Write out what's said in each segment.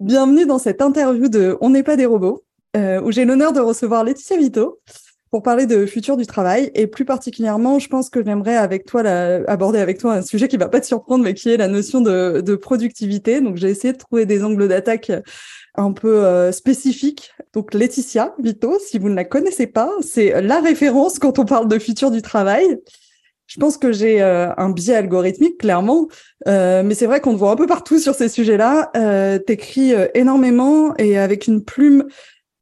Bienvenue dans cette interview de On n'est pas des robots, euh, où j'ai l'honneur de recevoir Laetitia Vito pour parler de futur du travail et plus particulièrement, je pense que j'aimerais avec toi aborder avec toi un sujet qui va pas te surprendre, mais qui est la notion de, de productivité. Donc j'ai essayé de trouver des angles d'attaque un peu euh, spécifiques. Donc Laetitia Vito, si vous ne la connaissez pas, c'est la référence quand on parle de futur du travail. Je pense que j'ai euh, un biais algorithmique, clairement, euh, mais c'est vrai qu'on te voit un peu partout sur ces sujets-là. Euh, T'écris euh, énormément et avec une plume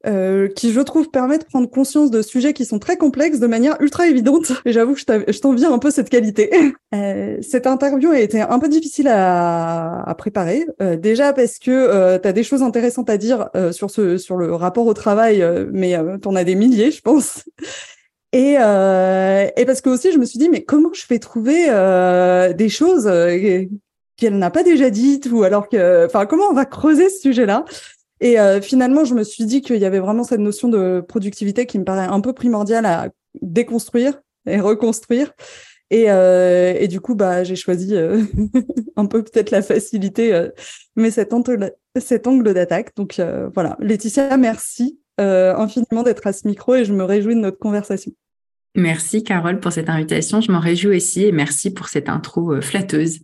euh, qui, je trouve, permet de prendre conscience de sujets qui sont très complexes de manière ultra évidente. Et j'avoue que je t'envie un peu cette qualité. Euh, cette interview a été un peu difficile à, à préparer. Déjà parce que tu as des choses intéressantes à dire sur, ce, sur le rapport au travail, mais tu en as des milliers, je pense. Et, euh, et parce que aussi, je me suis dit, mais comment je fais trouver euh, des choses qu'elle n'a pas déjà dites ou alors que, enfin, comment on va creuser ce sujet-là? Et euh, finalement, je me suis dit qu'il y avait vraiment cette notion de productivité qui me paraît un peu primordiale à déconstruire et reconstruire. Et, euh, du coup, bah, j'ai choisi euh, un peu peut-être la facilité, euh, mais cet angle, d'attaque. Donc euh, voilà, Laetitia, merci infiniment d'être à ce micro et je me réjouis de notre conversation. Merci Carole pour cette invitation. Je m'en réjouis aussi et merci pour cette intro flatteuse.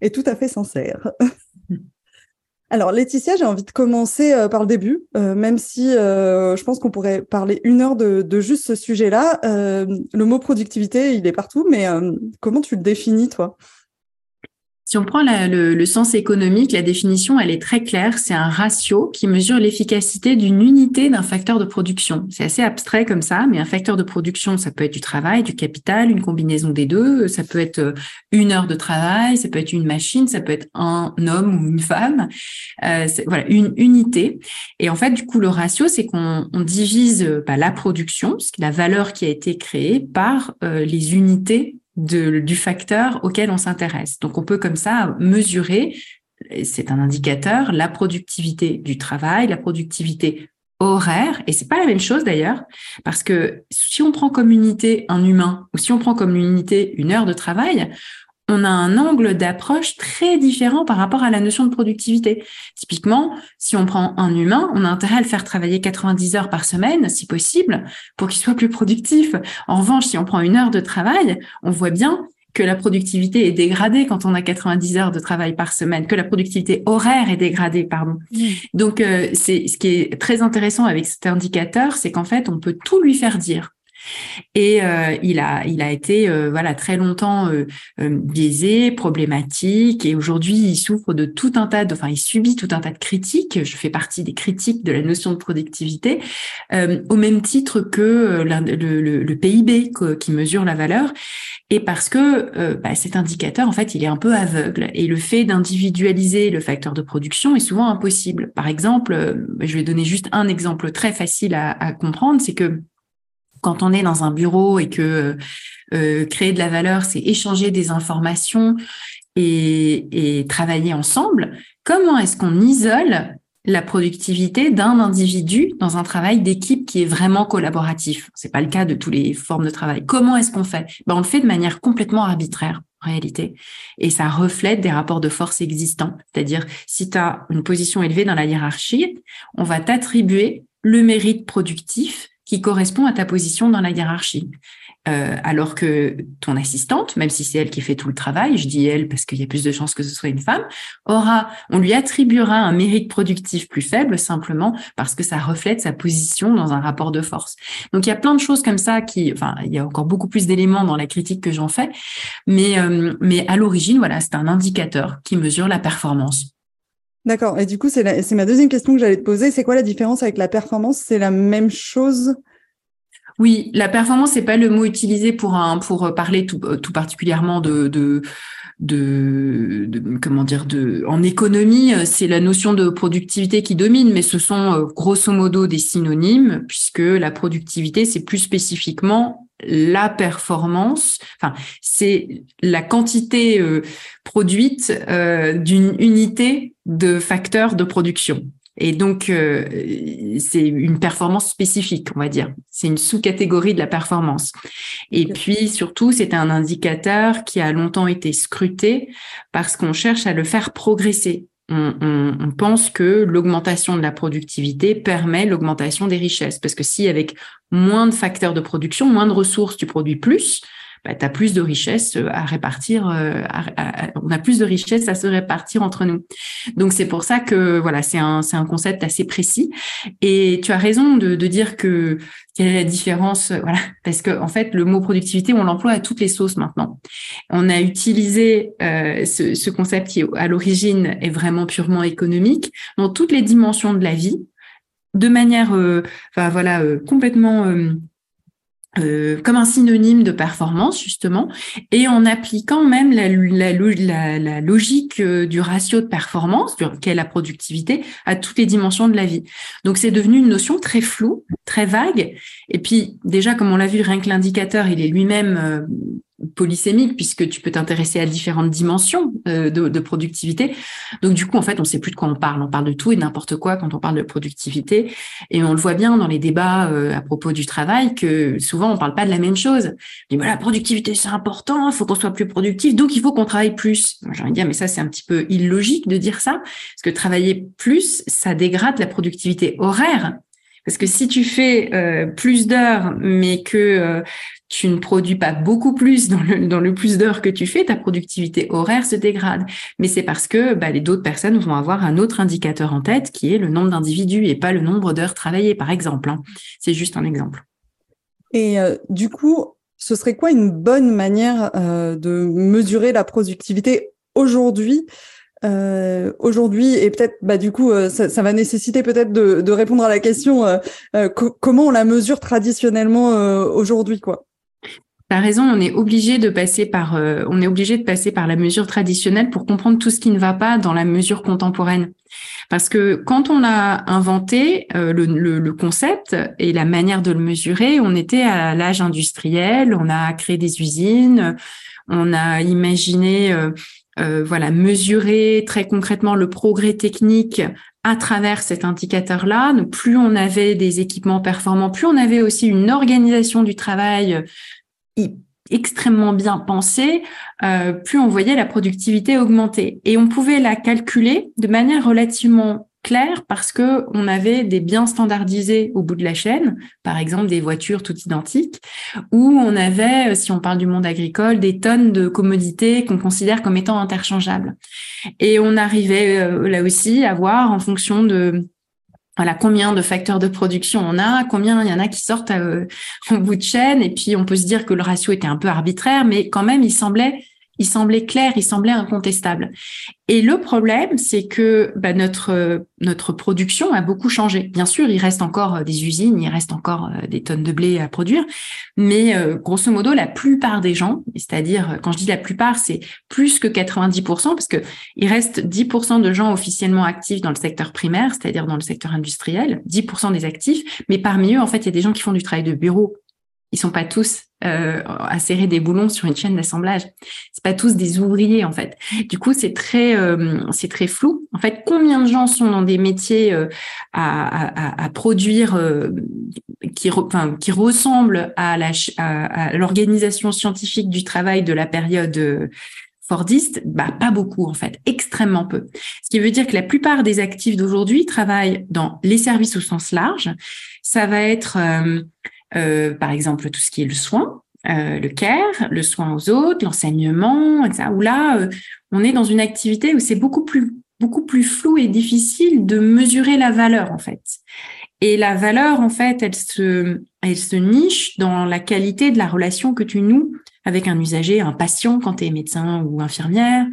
Et tout à fait sincère. Alors Laetitia, j'ai envie de commencer euh, par le début, euh, même si euh, je pense qu'on pourrait parler une heure de juste ce sujet-là. le mot productivité, il est partout, mais comment tu le définis, toi? Si on prend le, sens économique, la définition, elle est très claire. C'est un ratio qui mesure l'efficacité d'une unité d'un facteur de production. C'est assez abstrait comme ça, mais un facteur de production, ça peut être du travail, du capital, une combinaison des deux. Ça peut être euh, une heure de travail, ça peut être une machine, ça peut être un homme ou une femme. Euh, voilà, une unité. Et en fait, du coup, le ratio, c'est qu'on on divise bah, la production, la valeur qui a été créée, par euh, les unités du facteur auquel on s'intéresse. Donc on peut comme ça mesurer, c'est un indicateur, la productivité du travail, la productivité horaire, et c'est pas la même chose d'ailleurs, parce que si on prend comme unité un humain ou si on prend comme unité une heure de travail, on a un angle d'approche très différent par rapport à la notion de productivité. Typiquement, si on prend un humain, on a intérêt à le faire travailler 90 heures par semaine, si possible, pour qu'il soit plus productif. En revanche, si on prend une heure de travail, on voit bien que la productivité est dégradée quand on a 90 heures de travail par semaine, que la productivité horaire est dégradée, pardon. Donc, euh, c'est ce qui est très intéressant avec cet indicateur, c'est qu'en fait, on peut tout lui faire dire. Et euh, il a il a été euh, voilà très longtemps euh, biaisé, problématique et aujourd'hui il souffre de tout un tas de enfin il subit tout un tas de critiques. Je fais partie des critiques de la notion de productivité au même titre que le, le, PIB qui mesure la valeur et parce que bah, cet indicateur en fait il est un peu aveugle et le fait d'individualiser le facteur de production est souvent impossible. Par exemple, je vais donner juste un exemple très facile à, à comprendre, c'est que quand on est dans un bureau et que euh, créer de la valeur, c'est échanger des informations et, et travailler ensemble, comment est-ce qu'on isole la productivité d'un individu dans un travail d'équipe qui est vraiment collaboratif? C'est pas le cas de toutes les formes de travail. Comment est-ce qu'on fait? Ben, On le fait de manière complètement arbitraire en réalité. Et ça reflète des rapports de force existants. C'est-à-dire, si tu as une position élevée dans la hiérarchie, on va t'attribuer le mérite productif qui correspond à ta position dans la hiérarchie. Euh, alors que ton assistante, même si c'est elle qui fait tout le travail, je dis elle parce qu'il y a plus de chances que ce soit une femme, aura, on lui attribuera un mérite productif plus faible simplement parce que ça reflète sa position dans un rapport de force. Donc il y a plein de choses comme ça qui, enfin, il y a encore beaucoup plus d'éléments dans la critique que j'en fais, mais euh, mais à l'origine, voilà, c'est un indicateur qui mesure la performance. D'accord. Et du coup, c'est ma deuxième question que j'allais te poser. C'est quoi la différence avec la performance? C'est la même chose? Oui, la performance, c'est pas le mot utilisé pour un pour parler tout, tout particulièrement de, de de, comment dire de en économie c'est la notion de productivité qui domine mais ce sont euh, grosso modo des synonymes puisque la productivité c'est plus spécifiquement la performance enfin c'est la quantité euh, produite euh, d'une unité de facteurs de production et donc, euh, c'est une performance spécifique, on va dire. C'est une sous-catégorie de la performance. Et puis, surtout, c'est un indicateur qui a longtemps été scruté parce qu'on cherche à le faire progresser. On, pense que l'augmentation de la productivité permet l'augmentation des richesses. Parce que si avec moins de facteurs de production, moins de ressources, tu produis plus, bah, plus de richesses euh, à répartir, euh, on a plus de richesses à se répartir entre nous. Donc c'est pour ça que voilà, c'est un, c'est un concept assez précis. Et tu as raison de, de dire que quelle est la différence, euh, voilà, parce que en fait le mot productivité, on l'emploie à toutes les sauces maintenant. On a utilisé ce, ce concept qui à l'origine est vraiment purement économique dans toutes les dimensions de la vie, de manière, enfin voilà, complètement euh, comme un synonyme de performance justement, et en appliquant même la, logique euh, du ratio de performance, qu'est la productivité, à toutes les dimensions de la vie. Donc c'est devenu une notion très floue, très vague, et puis déjà comme on l'a vu, rien que l'indicateur, il est lui-même euh, polysémique puisque tu peux t'intéresser à différentes dimensions euh, de, productivité. Donc du coup, en fait, on sait plus de quoi on parle. On parle de tout et n'importe quoi quand on parle de productivité. Et on le voit bien dans les débats euh, à propos du travail que souvent on parle pas de la même chose. Mais voilà, productivité c'est important, il faut qu'on soit plus productif, donc il faut qu'on travaille plus. J'ai envie de dire, mais ça c'est un petit peu illogique de dire ça, parce que travailler plus, ça dégrade la productivité horaire. Parce que si tu fais euh, plus d'heures, mais que tu ne produis pas beaucoup plus dans le, dans le plus d'heures que tu fais, ta productivité horaire se dégrade. Mais c'est parce que bah, les d'autres personnes vont avoir un autre indicateur en tête qui est le nombre d'individus et pas le nombre d'heures travaillées, par exemple. Hein. C'est juste un exemple. Et euh, du coup, ce serait quoi une bonne manière euh, de mesurer la productivité aujourd'hui? Euh, aujourd'hui et peut-être bah du coup ça, ça, va nécessiter peut-être de, de, répondre à la question comment on la mesure traditionnellement aujourd'hui quoi? T'as raison, on est obligé de passer par, euh, on est obligé de passer par la mesure traditionnelle pour comprendre tout ce qui ne va pas dans la mesure contemporaine. Parce que quand on a inventé euh, le, concept et la manière de le mesurer, on était à l'âge industriel, on a créé des usines, on a imaginé, euh, voilà, mesurer très concrètement le progrès technique à travers cet indicateur-là. plus on avait des équipements performants, plus on avait aussi une organisation du travail extrêmement bien pensé, euh, plus on voyait la productivité augmenter. Et on pouvait la calculer de manière relativement claire parce que on avait des biens standardisés au bout de la chaîne, par exemple des voitures toutes identiques, ou on avait, si on parle du monde agricole, des tonnes de commodités qu'on considère comme étant interchangeables. Et on arrivait euh, là aussi à voir en fonction de voilà combien de facteurs de production on a, combien il y en a qui sortent euh, au bout de chaîne, et puis on peut se dire que le ratio était un peu arbitraire, mais quand même il semblait il semblait clair, il semblait incontestable. Et le problème, c'est que bah, notre notre production a beaucoup changé. Bien sûr, il reste encore euh, des usines, il reste encore euh, des tonnes de blé à produire, mais euh, grosso modo, la plupart des gens, c'est-à-dire quand je dis la plupart, c'est plus que 90%, parce que il reste 10% de gens officiellement actifs dans le secteur primaire, c'est-à-dire dans le secteur industriel, 10% des actifs, mais parmi eux, en fait, il y a des gens qui font du travail de bureau. Ils sont pas tous euh, à serrer des boulons sur une chaîne d'assemblage. C'est pas tous des ouvriers en fait. Du coup, c'est très euh, c'est très flou. En fait, combien de gens sont dans des métiers euh, à, à, à, produire euh, qui enfin, qui ressemblent à la à, l'organisation scientifique du travail de la période Fordiste, bah pas beaucoup en fait, extrêmement peu. Ce qui veut dire que la plupart des actifs d'aujourd'hui travaillent dans les services au sens large. Ça va être euh, euh, par exemple tout ce qui est le soin, euh, le care, le soin aux autres, l'enseignement, etc. Où là, on est dans une activité où c'est beaucoup plus beaucoup plus flou et difficile de mesurer la valeur en fait. Et la valeur en fait, elle se elle se niche dans la qualité de la relation que tu noues avec un usager, un patient quand tu es médecin ou infirmière.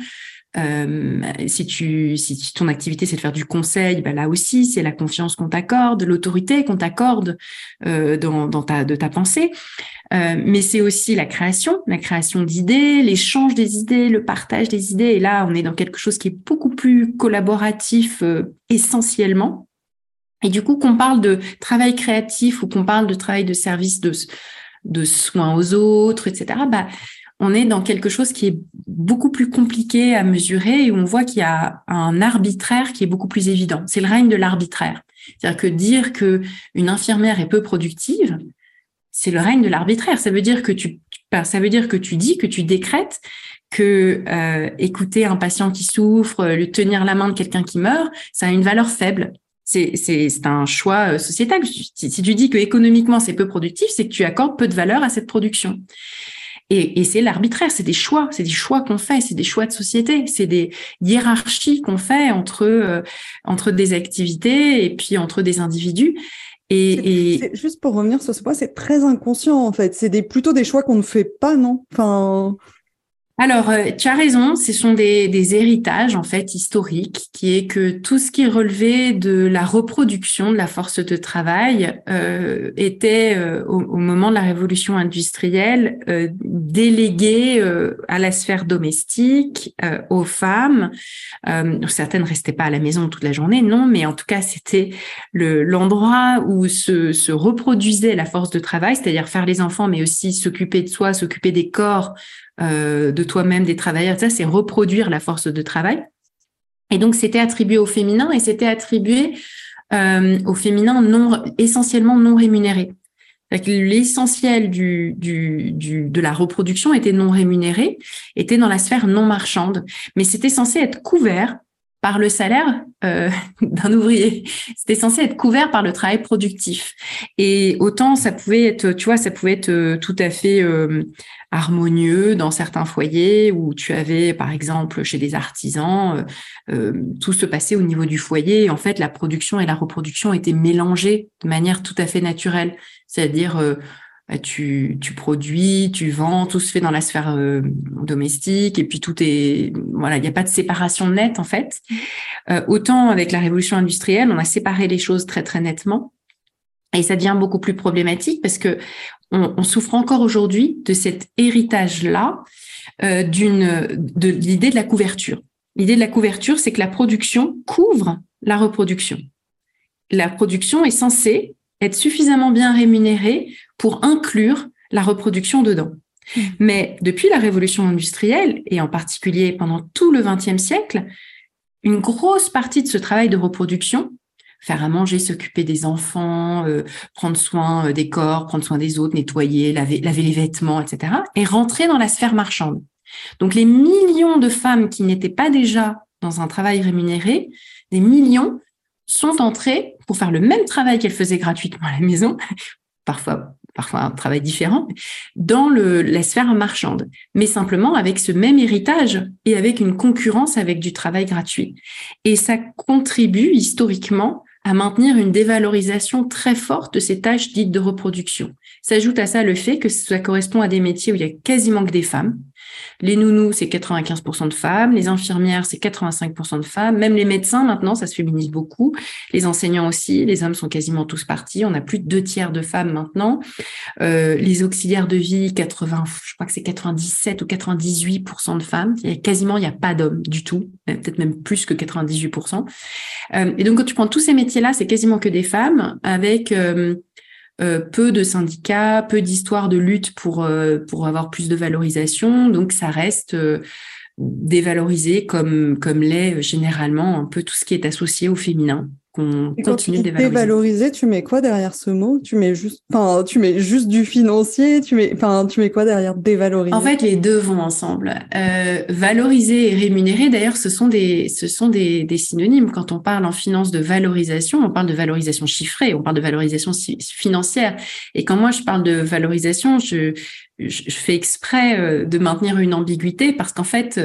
Euh, si tu si ton activité c'est de faire du conseil, ben là aussi c'est la confiance qu'on t'accorde, l'autorité qu'on t'accorde euh, dans, dans ta de ta pensée. Euh, mais c'est aussi la création, la création d'idées, l'échange des idées, le partage des idées. Et là, on est dans quelque chose qui est beaucoup plus collaboratif euh, essentiellement. Et du coup, qu'on parle de travail créatif ou qu'on parle de travail de service de de soins aux autres, etc., bah, on est dans quelque chose qui est beaucoup plus compliqué à mesurer et où on voit qu'il y a un arbitraire qui est beaucoup plus évident. C'est le règne de l'arbitraire. C'est-à-dire que dire que une infirmière est peu productive, c'est le règne de l'arbitraire. Ça veut dire que tu, ça veut dire que tu dis, que tu décrètes que euh, écouter un patient qui souffre, lui tenir la main de quelqu'un qui meurt, ça a une valeur faible. C'est un choix euh, sociétal. Si, tu dis que économiquement c'est peu productif, c'est que tu accordes peu de valeur à cette production. Et, et c'est l'arbitraire, c'est des choix, c'est des choix qu'on fait, c'est des choix de société, c'est des hiérarchies qu'on fait entre euh, entre des activités et puis entre des individus. Et, et... juste pour revenir sur ce point, c'est très inconscient en fait. C'est des, plutôt des choix qu'on ne fait pas, non? Enfin, alors, euh, tu as raison, ce sont des, des, héritages en fait historiques, qui est que tout ce qui relevait de la reproduction de la force de travail euh, était euh, au, au, moment de la révolution industrielle euh, délégué euh, à la sphère domestique, aux femmes. certaines restaient pas à la maison toute la journée, non, mais en tout cas c'était l'endroit où se, se reproduisait la force de travail, c'est-à-dire faire les enfants, mais aussi s'occuper de soi, s'occuper des corps euh, de toi-même, des travailleurs, ça, c'est reproduire la force de travail. Et donc, c'était attribué au féminin et c'était attribué euh, au féminin non, essentiellement non rémunéré. L'essentiel du, du, du, de la reproduction était non rémunéré, était dans la sphère non marchande, mais c'était censé être couvert par le salaire euh, d'un ouvrier. C'était censé être couvert par le travail productif. Et autant ça pouvait être, tu vois, ça pouvait être euh, tout à fait euh, harmonieux dans certains foyers où tu avais, par exemple, chez des artisans, tout se passait au niveau du foyer. en fait, la production et la reproduction étaient mélangées de manière tout à fait naturelle. C'est-à-dire tu, tu, produis, tu vends, tout se fait dans la sphère euh, domestique et puis tout est voilà, il n'y a pas de séparation nette en fait. Euh, autant avec la révolution industrielle, on a séparé les choses très très nettement et ça devient beaucoup plus problématique parce que on, on souffre encore aujourd'hui de cet héritage là euh, d'une de l'idée de la couverture. L'idée de la couverture, c'est que la production couvre la reproduction. La production est censée être suffisamment bien rémunérée pour inclure la reproduction dedans. Hmm. Mais depuis la révolution industrielle, et en particulier pendant tout le XXe siècle, une grosse partie de ce travail de reproduction, faire à manger, s'occuper des enfants, euh, prendre soin euh, des corps, prendre soin des autres, nettoyer, laver, laver les vêtements, etc., est rentré dans la sphère marchande. Donc les millions de femmes qui n'étaient pas déjà dans un travail rémunéré, des millions sont entrées pour faire le même travail qu'elles faisaient gratuitement à la maison, parfois parfois un travail différent, dans le, la sphère marchande, mais simplement avec ce même héritage et avec une concurrence avec du travail gratuit. Et ça contribue historiquement à maintenir une dévalorisation très forte de ces tâches dites de reproduction. S'ajoute à ça le fait que ça correspond à des métiers où il y a quasiment que des femmes, les nounous, c'est 95% de femmes. Les infirmières, c'est 85% de femmes. Même les médecins, maintenant, ça se féminise beaucoup. Les enseignants aussi. Les hommes sont quasiment tous partis. On a plus de deux tiers de femmes maintenant. Euh, les auxiliaires de vie, 80, je crois que c'est 97 ou 98% de femmes. Il quasiment, il n'y a pas d'hommes du tout. Peut-être même plus que 98%. Euh, et donc, quand tu prends tous ces métiers-là, c'est quasiment que des femmes avec... Euh, euh, peu de syndicats, peu d'histoires de lutte pour, euh, pour avoir plus de valorisation. Donc, ça reste euh, dévalorisé comme, comme l'est généralement un peu tout ce qui est associé au féminin. Qu'on continue de dévaloriser. Dévaloriser, tu mets quoi derrière ce mot? Tu mets juste, enfin, tu mets juste du financier. Tu mets, enfin, tu mets quoi derrière dévaloriser? En fait, les deux vont ensemble. Euh, valoriser et rémunérer, d'ailleurs, ce sont des, ce sont des, des, synonymes. Quand on parle en finance de valorisation, on parle de valorisation chiffrée, on parle de valorisation financière. Et quand moi je parle de valorisation, je, je, je fais exprès euh, de maintenir une ambiguïté parce qu'en fait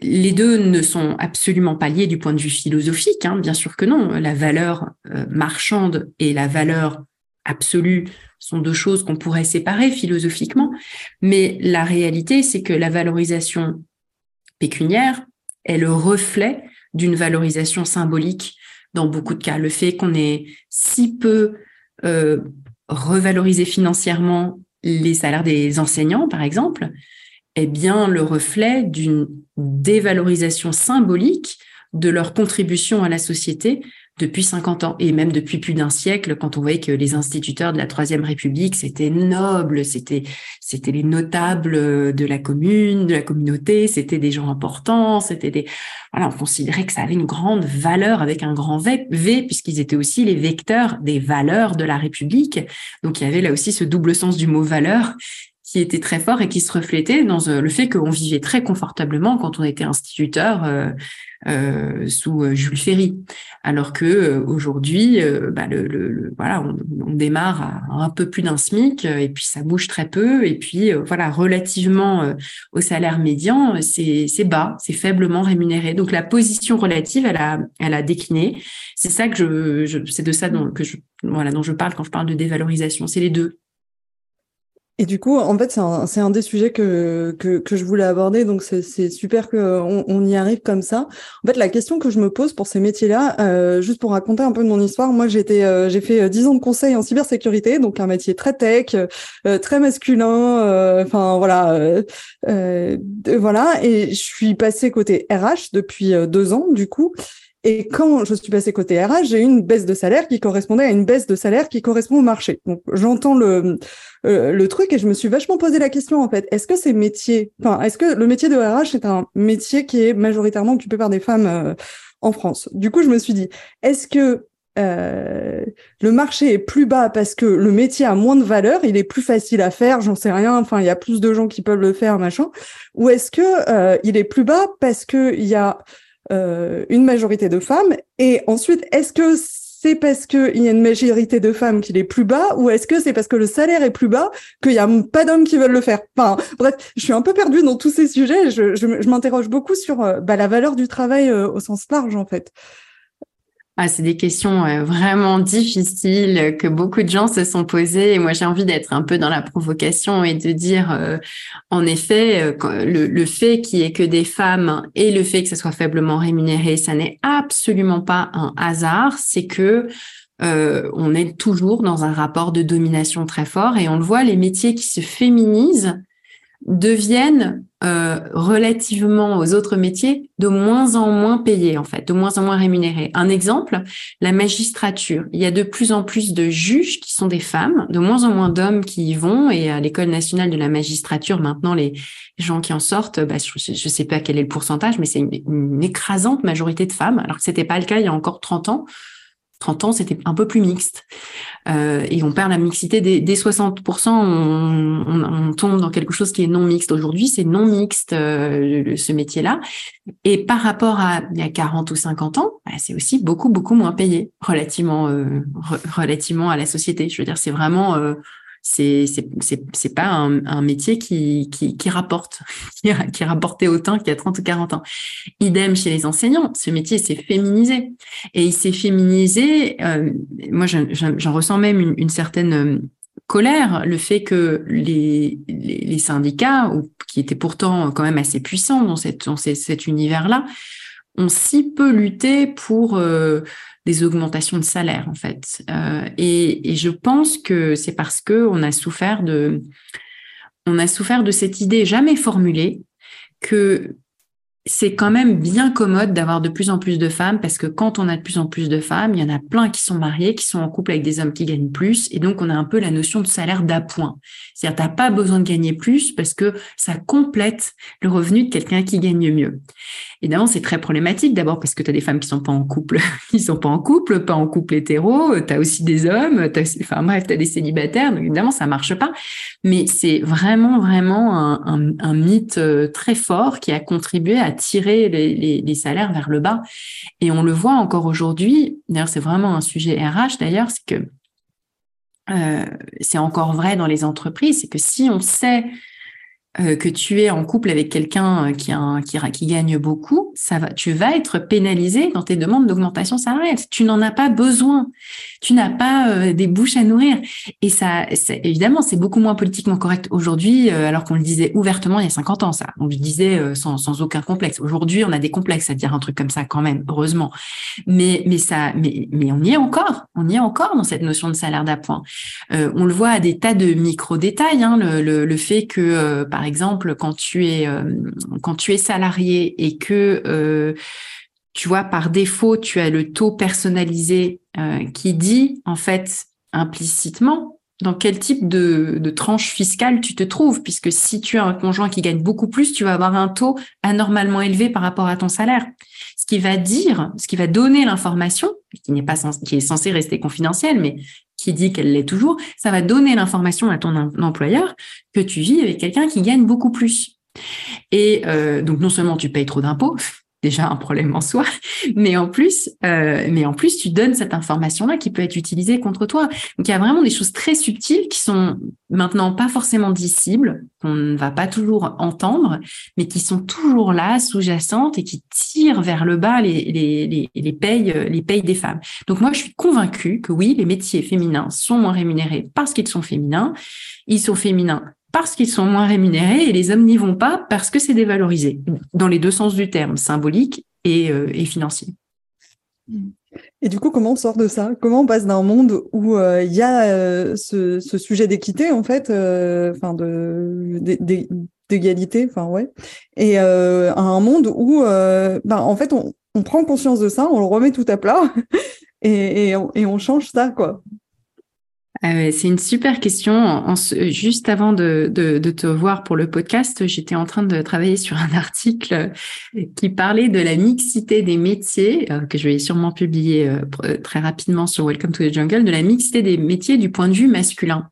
les deux ne sont absolument pas liés du point de vue philosophique, hein, bien sûr que non. La valeur euh, marchande et la valeur absolue sont deux choses qu'on pourrait séparer philosophiquement, mais la réalité, c'est que la valorisation pécuniaire est le reflet d'une valorisation symbolique dans beaucoup de cas. Le fait qu'on ait si peu euh, revalorisé financièrement les salaires des enseignants, par exemple, est bien le reflet d'une dévalorisation symbolique de leur contribution à la société depuis 50 ans et même depuis plus d'un siècle quand on voyait que les instituteurs de la Troisième République c'était noble, c'était c'était les notables de la commune, de la communauté, c'était des gens importants, c'était des voilà, on considérait que ça avait une grande valeur avec un grand V, v puisqu'ils étaient aussi les vecteurs des valeurs de la République. Donc il y avait là aussi ce double sens du mot valeur qui était très fort et qui se reflétait dans euh, le fait qu'on vivait très confortablement quand on était instituteur euh, euh, sous euh, Jules Ferry, alors que aujourd'hui, bah, le, le, voilà, on, on, démarre à un peu plus d'un SMIC et puis ça bouge très peu et puis voilà, relativement au salaire médian, c'est bas, c'est faiblement rémunéré. Donc la position relative, elle a, elle a décliné. C'est ça que je, je c'est de ça dont que je voilà dont je parle quand je parle de dévalorisation. C'est les deux. Et du coup, en fait, c'est un, un, des sujets que, que, que, je voulais aborder, donc c'est super qu'on on y arrive comme ça. En fait, la question que je me pose pour ces métiers-là, euh, juste pour raconter un peu de mon histoire, moi j'ai euh, j'ai fait euh, dix ans de conseil en cybersécurité, donc un métier très tech, euh, très masculin, euh, enfin voilà, voilà, et je suis passée côté RH depuis deux ans, du coup. Et quand je suis passée côté RH, j'ai eu une baisse de salaire qui correspondait à une baisse de salaire qui correspond au marché. Donc j'entends le, euh, le truc et je me suis vachement posé la question en fait. Est-ce que ces métiers, enfin, est-ce que le métier de RH est un métier qui est majoritairement occupé par des femmes euh, en France? Du coup, je me suis dit, est-ce que euh, le marché est plus bas parce que le métier a moins de valeur, il est plus facile à faire, j'en sais rien. Enfin, il y a plus de gens qui peuvent le faire, machin. Ou est-ce que il est plus bas parce que il y a euh, une majorité de femmes Et ensuite, est-ce que c'est parce qu'il y a une majorité de femmes qu'il est plus bas ou est-ce que c'est parce que le salaire est plus bas qu'il n'y a pas d'hommes qui veulent le faire? Enfin, bref, je suis un peu perdue dans tous ces sujets. Je, je, je m'interroge beaucoup sur euh, bah, la valeur du travail euh, au sens large, en fait. Ah, c'est des questions euh, vraiment difficiles que beaucoup de gens se sont posées. Et moi, j'ai envie d'être un peu dans la provocation et de dire, euh, en effet, euh, le, fait qu'il y ait que des femmes et le fait que ça soit faiblement rémunéré, ça n'est absolument pas un hasard. C'est que on est toujours dans un rapport de domination très fort et on le voit, les métiers qui se féminisent deviennent euh, relativement aux autres métiers de moins en moins payés en fait, de moins en moins rémunérés. Un exemple, la magistrature. Il y a de plus en plus de juges qui sont des femmes, de moins en moins d'hommes qui y vont. Et à l'école nationale de la magistrature, maintenant les gens qui en sortent, bah, je ne sais pas quel est le pourcentage, mais c'est une, une, écrasante majorité de femmes, alors que c'était pas le cas il y a encore 30 ans. 30 ans, c'était un peu plus mixte. Euh, et on perd la mixité des, 60%, on, tombe dans quelque chose qui est non mixte. Aujourd'hui, c'est non mixte, euh, ce métier-là. Et par rapport à il y a 40 ou 50 ans, bah, c'est aussi beaucoup, beaucoup moins payé relativement, euh, relativement à la société. Je veux dire, c'est vraiment c'est c'est pas un, métier qui, qui, rapporte qui, rapportait autant qu'il y a 30 ou 40 ans. Idem chez les enseignants, ce métier s'est féminisé et il s'est féminisé. Euh, moi, j'en ressens même une, une, certaine euh, colère, le fait que les, les, syndicats, qui étaient pourtant quand même assez puissants dans, cette, dans cet univers-là, ont si peu lutté pour euh, des augmentations de salaire en fait. Euh, et, et, je pense que c'est parce que on a souffert de, on a souffert de cette idée jamais formulée que c'est quand même bien commode d'avoir de plus en plus de femmes parce que quand on a de plus en plus de femmes, il y en a plein qui sont mariées, qui sont en couple avec des hommes qui gagnent plus. Et donc, on a un peu la notion de salaire d'appoint. C'est-à-dire, t'as pas besoin de gagner plus parce que ça complète le revenu de quelqu'un qui gagne mieux. Évidemment, c'est très problématique. D'abord parce que tu as des femmes qui sont pas en couple, qui sont pas en couple, pas en couple hétéro. Tu as aussi des hommes. As, enfin bref, tu as des célibataires. Donc évidemment, ça marche pas. Mais c'est vraiment, vraiment un, un, mythe euh, très fort qui a contribué à tirer les, salaires vers le bas. Et on le voit encore aujourd'hui. D'ailleurs, c'est vraiment un sujet RH. D'ailleurs, c'est que euh, c'est encore vrai dans les entreprises. C'est que si on sait que tu es en couple avec quelqu'un euh, qui, qui, qui, gagne beaucoup, ça va, tu vas être pénalisé dans tes demandes d'augmentation salariale. Tu n'en as pas besoin. Tu n'as pas euh, des bouches à nourrir. Et ça, évidemment, c'est beaucoup moins politiquement correct aujourd'hui, alors qu'on le disait ouvertement il y a 50 ans, ça. On le disait sans, sans aucun complexe. Aujourd'hui, on a des complexes à dire un truc comme ça quand même, heureusement. Mais, mais ça, mais, mais on y est encore. On y est encore dans cette notion de salaire d'appoint. on le voit à des tas de micro-détails, hein, le, le, le, fait que, par exemple, quand tu es euh, quand tu es salarié et que euh, tu vois par défaut tu as le taux personnalisé euh, qui dit en fait implicitement dans quel type de, de, tranche fiscale tu te trouves, puisque si tu as un conjoint qui gagne beaucoup plus, tu vas avoir un taux anormalement élevé par rapport à ton salaire. Ce qui va dire, ce qui va donner l'information, qui n'est pas qui est censé rester confidentiel, mais qui dit qu'elle l'est toujours, ça va donner l'information à ton employeur que tu vis avec quelqu'un qui gagne beaucoup plus. Et euh, donc non seulement tu payes trop d'impôts, déjà un problème en soi, mais en plus, euh, mais en plus, tu donnes cette information-là qui peut être utilisée contre toi. Donc il y a vraiment des choses très subtiles qui sont maintenant pas forcément dissibles, qu'on ne va pas toujours entendre, mais qui sont toujours là, sous-jacentes et qui tirent vers le bas les, les, les, les les payes des femmes. Donc moi, je suis convaincue que oui, les métiers féminins sont moins rémunérés parce qu'ils sont féminins. Ils sont féminins parce qu'ils sont moins rémunérés et les hommes n'y vont pas parce que c'est dévalorisé, dans les deux sens du terme, symbolique et, euh, financier. Et du coup, comment on sort de ça? Comment on passe d'un monde où euh, il y a euh, ce, sujet d'équité, en fait, enfin de, d'égalité, enfin ouais, et à un monde où, ben, en fait, on, prend conscience de ça, on le remet tout à plat et, on, et on change ça, quoi. Ah c'est une super question. juste avant de, te voir pour le podcast, j'étais en train de travailler sur un article qui parlait de la mixité des métiers, euh, que je vais sûrement publier euh, très rapidement sur Welcome to the Jungle, de la mixité des métiers du point de vue masculin.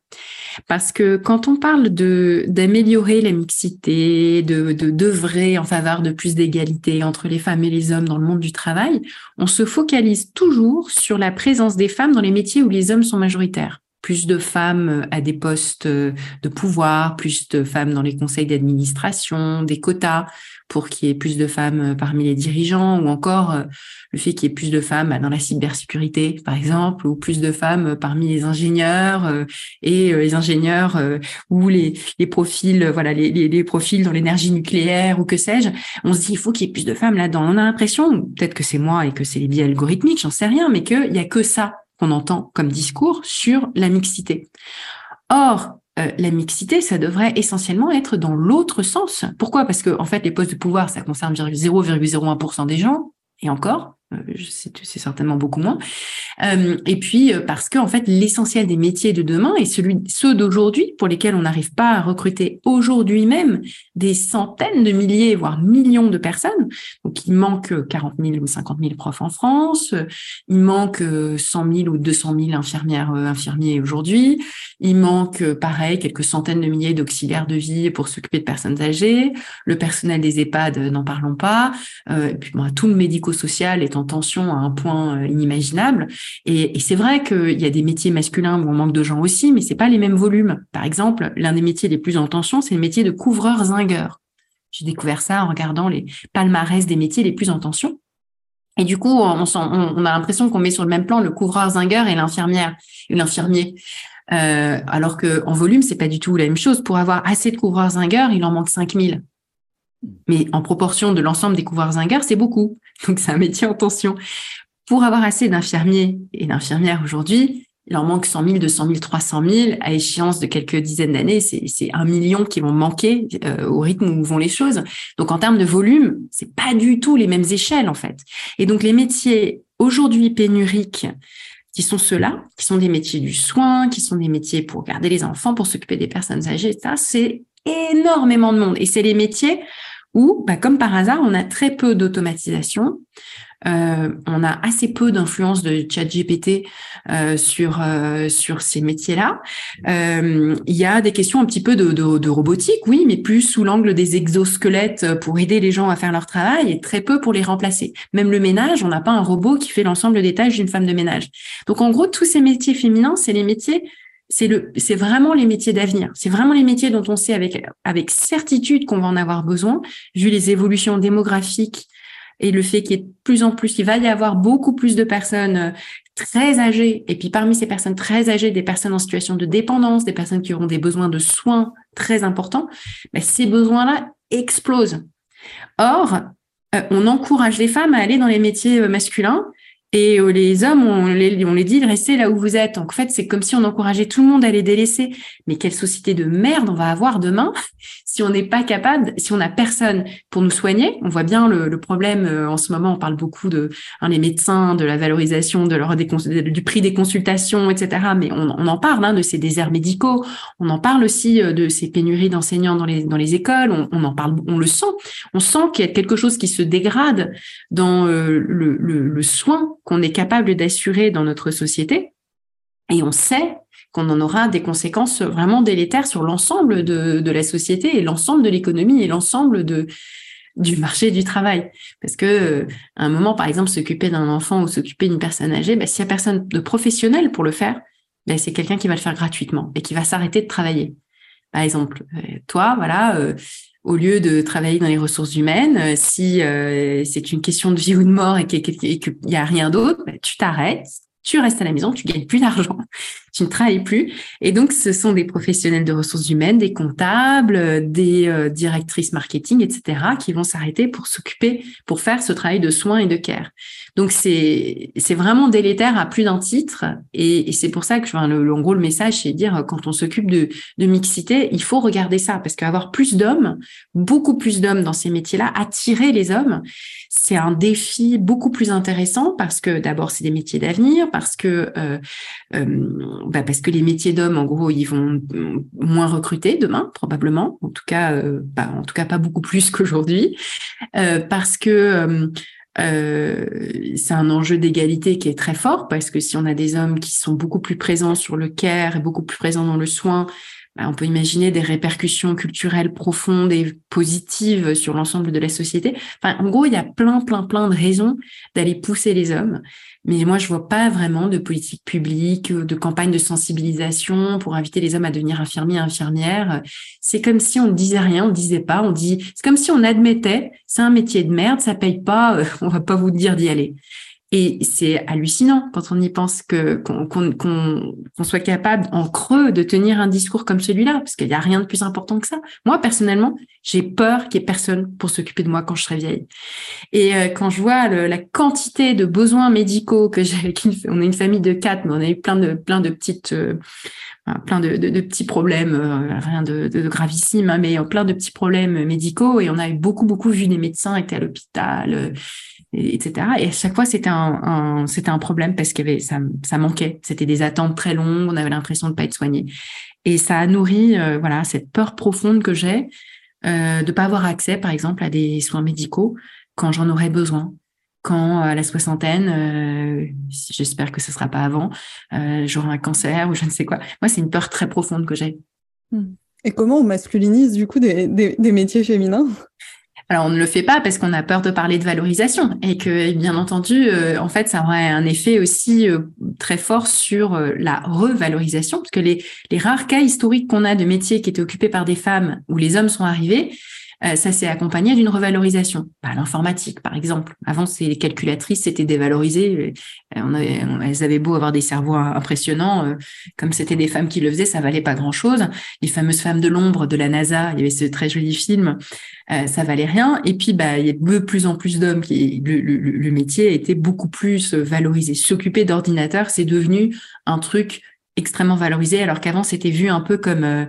Parce que quand on parle d'améliorer la mixité, de d'œuvrer en faveur de plus d'égalité entre les femmes et les hommes dans le monde du travail, on se focalise toujours sur la présence des femmes dans les métiers où les hommes sont majoritaires plus de femmes à des postes de pouvoir, plus de femmes dans les conseils d'administration, des quotas pour qu'il y ait plus de femmes parmi les dirigeants, ou encore euh, le fait qu'il y ait plus de femmes dans la cybersécurité, par exemple, ou plus de femmes parmi les ingénieurs euh, et euh, les ingénieurs ou les, profils, voilà, les, les, profils dans l'énergie nucléaire ou que sais-je. On se dit il faut qu'il y ait plus de femmes là-dedans. On a l'impression, peut-être que c'est moi et que c'est les biais algorithmiques, j'en sais rien, mais qu'il y a que ça qu'on entend comme discours sur la mixité. Or, euh, la mixité, ça devrait essentiellement être dans l'autre sens. Pourquoi? Parce que en fait, les postes de pouvoir, ça concerne 0,01% des gens, et encore, c'est certainement beaucoup moins. Euh, et puis euh, parce que fait l'essentiel des métiers de demain et celui ceux d'aujourd'hui pour lesquels on n'arrive pas à recruter aujourd'hui même des centaines de milliers voire millions de personnes. Donc il manque 40 000 ou 50 000 profs en France, il manque 100 000 ou 200 000 infirmières infirmiers aujourd'hui, il manque pareil quelques centaines de milliers d'auxiliaires de vie pour s'occuper de personnes âgées, le personnel des EHPAD n'en parlons pas, et puis tout le médico-social en tension à un point euh, inimaginable. Et, c'est vrai qu'il y a des métiers masculins où on manque de gens aussi, mais c'est pas les mêmes volumes. Par exemple, l'un des métiers les plus en tension, c'est le métier de couvreur-zingueur. J'ai découvert ça en regardant les palmarès des métiers les plus en tension. Et du coup, on, a l'impression qu'on met sur le même plan le couvreur-zingueur et l'infirmière, l'infirmier. Euh, alors que en volume, c'est pas du tout la même chose. Pour avoir assez de couvreurs-zingueurs, il en manque 5000. Mais en proportion de l'ensemble des couvreurs zingueurs, c'est beaucoup. Donc, c'est un métier en tension. Pour avoir assez d'infirmiers et d'infirmières aujourd'hui, il en manque 100 000, 200 000, 300 000 à échéance de quelques dizaines d'années. C'est un million qui vont manquer euh, au rythme où vont les choses. Donc en termes de volume, c'est pas du tout les mêmes échelles en fait. Et donc les métiers aujourd'hui pénuriques qui sont ceux-là, qui sont des métiers du soin, qui sont des métiers pour garder les enfants, pour s'occuper des personnes âgées, ça c'est énormément de monde. Et c'est les métiers où, bah, comme par hasard, on a très peu d'automatisation, euh, on a assez peu d'influence de ChatGPT euh, sur euh, sur ces métiers-là. Euh, il y a des questions un petit peu de, de, de robotique, oui, mais plus sous l'angle des exosquelettes pour aider les gens à faire leur travail et très peu pour les remplacer. Même le ménage, on n'a pas un robot qui fait l'ensemble des tâches d'une femme de ménage. Donc en gros, tous ces métiers féminins, c'est les métiers c'est le, c'est vraiment les métiers d'avenir. C'est vraiment les métiers dont on sait avec, avec certitude qu'on va en avoir besoin, vu les évolutions démographiques et le fait qu'il y ait de plus en plus, il va y avoir beaucoup plus de personnes euh, très âgées, et puis parmi ces personnes très âgées, des personnes en situation de dépendance, des personnes qui auront des besoins de soins très importants, ben, ces besoins-là explosent. Or, euh, on encourage les femmes à aller dans les métiers euh, masculins et euh, les hommes, on les, on les dit, restez là où vous êtes. Donc, en fait, c'est comme si on encourageait tout le monde à les délaisser. Mais quelle société de merde on va avoir demain si on n'est pas capable, si on n'a personne pour nous soigner? On voit bien le, problème euh, en ce moment. On parle beaucoup de hein, les médecins, de la valorisation de leur du prix des consultations, etc. Mais on, en parle hein, de ces déserts médicaux. On en parle aussi euh, de ces pénuries d'enseignants dans les dans les écoles. On, en parle, on le sent. On sent qu'il y a quelque chose qui se dégrade dans le, soin qu'on est capable d'assurer dans notre société. Et on sait qu'on en aura des conséquences vraiment délétères sur l'ensemble de, la société et l'ensemble de l'économie et l'ensemble du marché du travail. Parce que à un moment, par exemple, s'occuper d'un enfant ou s'occuper d'une personne âgée, ben, s'il n'y a personne de professionnel pour le faire, ben, c'est quelqu'un qui va le faire gratuitement et qui va s'arrêter de travailler. Par exemple, euh, toi, voilà, euh, au lieu de travailler dans les ressources humaines, euh, si euh, c'est une question de vie ou de mort et qu'il n'y a rien d'autre, bah, tu t'arrêtes, tu restes à la maison, tu gagnes plus d'argent, tu ne travailles plus. Et donc, ce sont des professionnels de ressources humaines, des comptables, des euh, directrices marketing, etc., qui vont s'arrêter pour s'occuper, pour faire ce travail de soins et de care. Donc, c'est vraiment délétère à plus d'un titre. Et, c'est pour ça que, enfin, le, en gros, le message, c'est dire, quand on s'occupe de, de mixité, il faut regarder ça, parce qu'avoir plus d'hommes, beaucoup plus d'hommes dans ces métiers-là, attirer les hommes, c'est un défi beaucoup plus intéressant parce que d'abord, c'est des métiers d'avenir, parce que euh, euh, bah parce que les métiers d'hommes, en gros, ils vont moins recruter demain, probablement. En tout cas, euh, bah, en tout cas pas beaucoup plus qu'aujourd'hui, euh, parce que euh, c'est un enjeu d'égalité qui est très fort parce que si on a des hommes qui sont beaucoup plus présents sur le care beaucoup plus présents dans le soin, on peut imaginer des répercussions culturelles profondes et positives sur l'ensemble de la société. Enfin, en gros, il y a plein, plein, plein de raisons d'aller pousser les hommes. Mais moi, je vois pas vraiment de politique publique, de campagne de sensibilisation pour inviter les hommes à devenir infirmiers, infirmières. C'est comme si on ne disait rien, on ne disait pas, on dit, c'est comme si on admettait, c'est un métier de merde, ça paye pas, euh, on va pas vous dire d'y aller. Et c'est hallucinant quand on y pense que qu'on soit capable en creux de tenir un discours comme celui-là, parce qu'il n'y a rien de plus important que ça. Moi personnellement, j'ai peur qu'il y ait personne pour s'occuper de moi quand je serai vieille. Et euh, quand je vois la quantité de besoins médicaux que j'ai, on est une famille de quatre, mais on a eu plein de plein de petites euh, plein de, de, petits problèmes, euh, rien de, de, gravissime, hein, mais plein de petits problèmes médicaux. Et on a eu beaucoup, beaucoup vu des médecins étaient à l'hôpital, etc. Et à chaque fois, c'était un, c'était un problème parce qu'il y avait, ça, ça manquait. C'était des attentes très longues. On avait l'impression de pas être soigné. Et ça a nourri, euh, voilà, cette peur profonde que j'ai euh, de pas avoir accès, par exemple, à des soins médicaux quand j'en aurais besoin. Quand à la soixantaine, euh, j'espère que ce sera pas avant, euh, j'aurai un cancer ou je ne sais quoi. Moi, c'est une peur très profonde que j'ai. Et comment on masculinise du coup des, des métiers féminins? Alors on ne le fait pas parce qu'on a peur de parler de valorisation et que bien entendu, euh, en fait, ça aurait un effet aussi euh, très fort sur euh, la revalorisation parce que les, les rares cas historiques qu'on a de métiers qui étaient occupés par des femmes où les hommes sont arrivés, euh, ça s'est accompagné d'une revalorisation. Bah, L'informatique, par exemple. Avant, ces calculatrices, c'était dévalorisé. Euh, on elles avaient beau avoir des cerveaux impressionnants, euh, comme c'était des femmes qui le faisaient, ça valait pas grand-chose. Les fameuses femmes de l'ombre de la NASA, il y avait ce très joli film, ça valait rien. Et puis, bah, il y a de plus en plus d'hommes qui le, le, métier a été beaucoup plus valorisé. S'occuper d'ordinateur, c'est devenu un truc extrêmement valorisé, alors qu'avant c'était vu un peu comme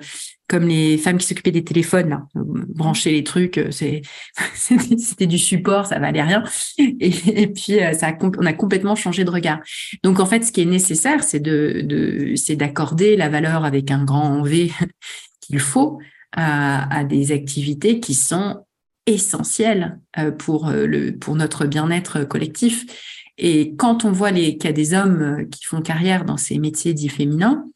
comme les femmes qui s'occupaient des téléphones, là, brancher les trucs, euh, c'était du support, ça valait rien. Et, puis euh, on a complètement changé de regard. Donc en fait, ce qui est nécessaire, c'est de, de d'accorder la valeur avec un grand V qu'il faut à, des activités qui sont essentielles euh, pour le pour notre bien-être collectif. Et quand on voit les qu'il y a des hommes qui font carrière dans ces métiers dits féminins,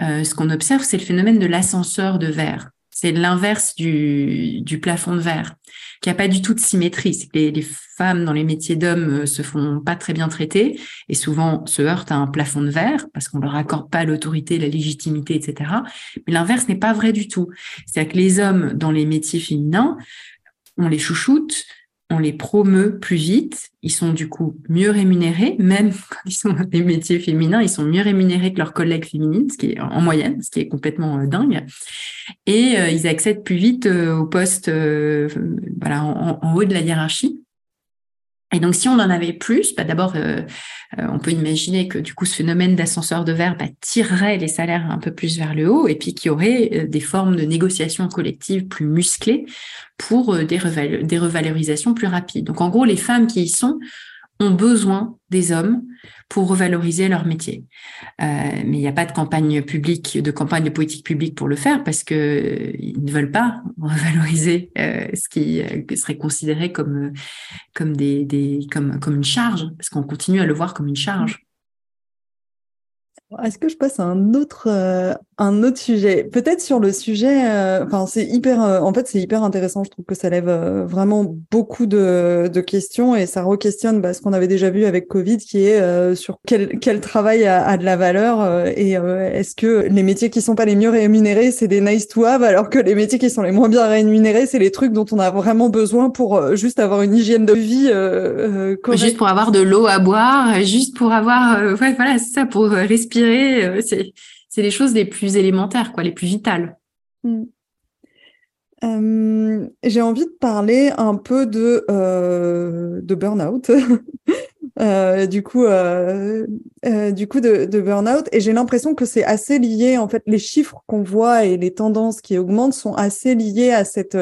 euh, ce qu'on observe, c'est le phénomène de l'ascenseur de verre. C'est l'inverse du, plafond de verre, qui a pas du tout de symétrie. Les, femmes dans les métiers d'hommes euh, se font pas très bien traiter et souvent se heurtent à un plafond de verre parce qu'on leur accorde pas l'autorité, la légitimité, etc. Mais l'inverse n'est pas vrai du tout. C'est-à-dire que les hommes dans les métiers féminins, on les chouchoute, on les promeut plus vite, ils sont du coup mieux rémunérés, même quand ils sont dans des métiers féminins, ils sont mieux rémunérés que leurs collègues féminines, ce qui est en moyenne, ce qui est complètement euh, dingue. Et euh, ils accèdent plus vite euh, au poste voilà, en, haut de la hiérarchie. Et donc, si on en avait plus, bah d'abord, euh, euh, on peut imaginer que du coup, ce phénomène d'ascenseur de verre bah, tirerait les salaires un peu plus vers le haut, et puis qu'il y aurait euh, des formes de négociation collective plus musclées pour des revalorisations plus rapides. Donc, en gros, les femmes qui y sont ont besoin des hommes pour revaloriser leur métier. Euh, mais il n'y a pas de campagne publique, de campagne de politique publique pour le faire parce que euh, ils ne veulent pas revaloriser euh, ce qui serait considéré comme comme une charge parce qu'on continue à le voir comme une charge. Est-ce que je passe à un autre, un autre sujet Peut-être sur le sujet, euh, enfin c'est hyper, euh, en fait c'est hyper intéressant. Je trouve que ça lève vraiment beaucoup de, de, questions et ça re-questionne bah, ce qu'on avait déjà vu avec Covid, qui est sur quel, quel travail a, a, de la valeur et est-ce que les métiers qui sont pas les mieux rémunérés, c'est des nice to have, alors que les métiers qui sont les moins bien rémunérés, c'est les trucs dont on a vraiment besoin pour juste avoir une hygiène de vie. Juste pour avoir de l'eau à boire, juste pour avoir, ouais, voilà, c'est ça, pour respirer euh, c'est les choses les plus élémentaires, quoi, les plus vitales. Hmm. Euh, j'ai envie de parler un peu de, euh, de burn-out. du coup, du coup de, burn-out. Et j'ai l'impression que c'est assez lié, en fait, les chiffres qu'on voit et les tendances qui augmentent sont assez liés à cet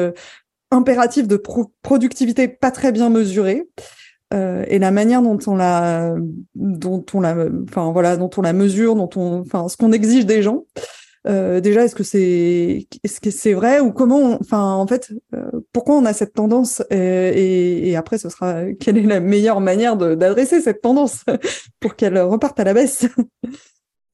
impératif de productivité pas très bien mesuré. Euh, et la manière dont on la, dont on la, enfin voilà, dont on la mesure, dont on, enfin ce qu'on exige des gens. Euh, déjà, est-ce que c'est, est-ce que c'est vrai ou comment, enfin en fait, euh, pourquoi on a cette tendance et, et, après ce sera quelle est la meilleure manière d'adresser cette tendance pour qu'elle reparte à la baisse?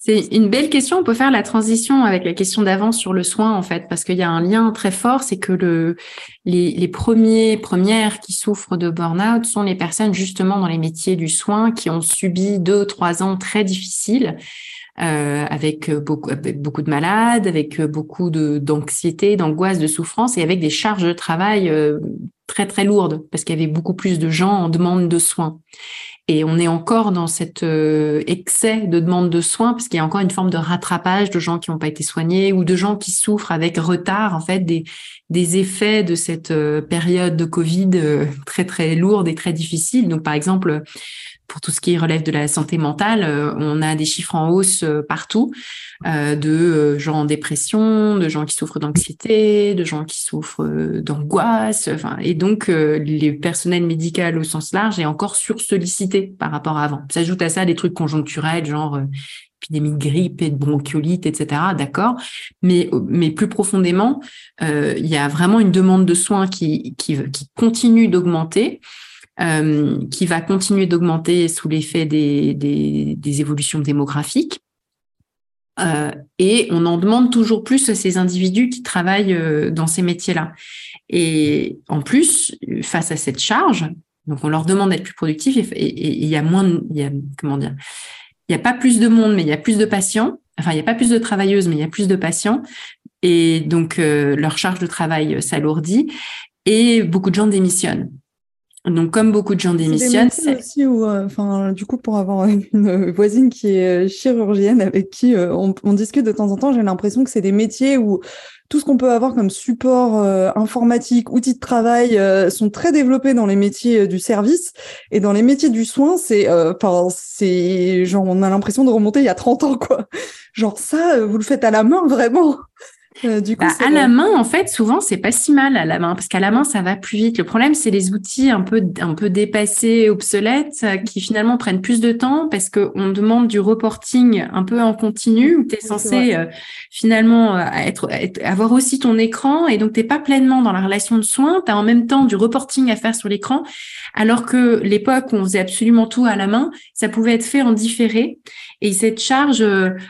C'est une belle question. On peut faire la transition avec la question d'avant sur le soin, en fait, parce qu'il y a un lien très fort. C'est que le, les, premiers, premières qui souffrent de burn-out sont les personnes justement dans les métiers du soin qui ont subi deux, trois ans très difficiles. Euh, avec beaucoup, avec beaucoup de malades, avec beaucoup d'anxiété, d'angoisse, de souffrance et avec des charges de travail euh, très très lourdes parce qu'il y avait beaucoup plus de gens en demande de soins. Et on est encore dans cet euh, excès de demande de soins, parce qu'il y a encore une forme de rattrapage de gens qui n'ont pas été soignés ou de gens qui souffrent avec retard, en fait, des, effets de cette euh, période de Covid euh, très, très lourde et très difficile. Donc, par exemple, pour tout ce qui relève de la santé mentale, on a des chiffres en hausse partout de gens en dépression, de gens qui souffrent d'anxiété, de gens qui souffrent d'angoisse. Enfin, et donc, les personnels médicaux au sens large est encore sursollicité par rapport à avant. S'ajoute à ça des trucs conjoncturels, genre épidémie de grippe et de bronchiolite, etc. D'accord, mais mais plus profondément, euh, il y a vraiment une demande de soins qui qui, qui continue d'augmenter. Euh, qui va continuer d'augmenter sous l'effet des, des, des, évolutions démographiques. Euh, et on en demande toujours plus à ces individus qui travaillent euh, dans ces métiers-là. Et en plus, face à cette charge, donc on leur demande d'être plus productifs et il y a moins, il y a, comment dire, il n'y a pas plus de monde, mais il y a plus de patients. Enfin, il n'y a pas plus de travailleuses, mais il y a plus de patients. Et donc, euh, leur charge de travail s'alourdit. et beaucoup de gens démissionnent. Donc, comme beaucoup de gens démissionnent, c'est aussi où, euh, enfin, du coup, pour avoir une voisine qui est chirurgienne avec qui on, on, discute de temps en temps, j'ai l'impression que c'est des métiers où tout ce qu'on peut avoir comme support euh, informatique, outils de travail euh, sont très développés dans les métiers euh, du service et dans les métiers du soin, c'est enfin c'est genre on a l'impression de remonter il y a 30 ans quoi. Genre ça vous le faites à la main vraiment. Euh, du coup, bah, à la main, en fait, souvent, c'est pas si mal à la main, parce qu'à la main, ça va plus vite. Le problème, c'est les outils un peu, un peu dépassés, obsolètes, euh, qui finalement prennent plus de temps parce qu'on demande du reporting un peu en continu, où tu es censé euh, finalement être, avoir aussi ton écran, et donc t'es pas pleinement dans la relation de soins, tu as en même temps du reporting à faire sur l'écran, alors que l'époque où on faisait absolument tout à la main, ça pouvait être fait en différé. Et cette charge,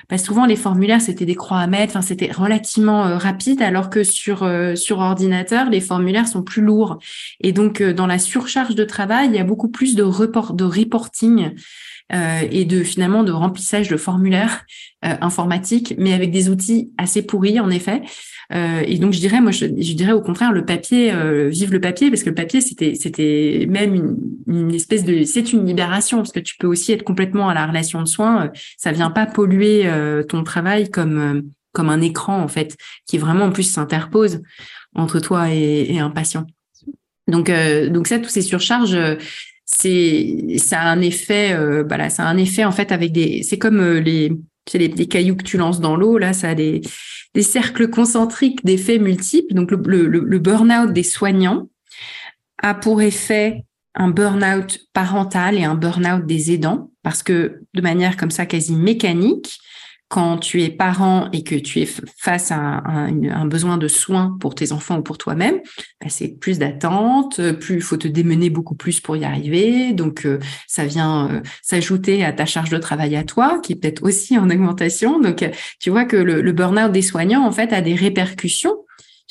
bah, souvent les formulaires, c'était des croix à mettre, enfin, c'était relativement euh, rapide, alors que sur, euh, sur ordinateur, les formulaires sont plus lourds. Et donc, euh, dans la surcharge de travail, il y a beaucoup plus de, report, de reporting et de finalement de remplissage de formulaires informatiques, mais avec des outils assez pourris, en effet. et donc, je dirais, moi, je, dirais au contraire, le papier, vive le papier, parce que le papier, c'était, même une, une, espèce de, c'est une libération, parce que tu peux aussi être complètement à la relation de soins. ça vient pas polluer ton travail comme comme un écran en fait, qui vraiment en plus s'interpose entre toi et, un patient. Donc, euh, donc ça, tous ces surcharges, c'est ça a un effet, euh, ça a un effet en fait avec des, c'est comme euh, les, les, les, cailloux que tu lances dans l'eau là, ça a des, des cercles concentriques d'effets multiples. Donc le, le, le burn-out des soignants a pour effet un burn-out parental et un burn-out des aidants, parce que de manière comme ça quasi mécanique, quand tu es parent et que tu es face à un, besoin de soins pour tes enfants ou pour toi-même, bah, c'est plus d'attente, plus il faut te démener beaucoup plus pour y arriver. Donc euh, ça vient euh, s'ajouter à ta charge de travail à toi, qui est peut-être aussi en augmentation. Donc tu vois que le, le burn-out des soignants en fait a des répercussions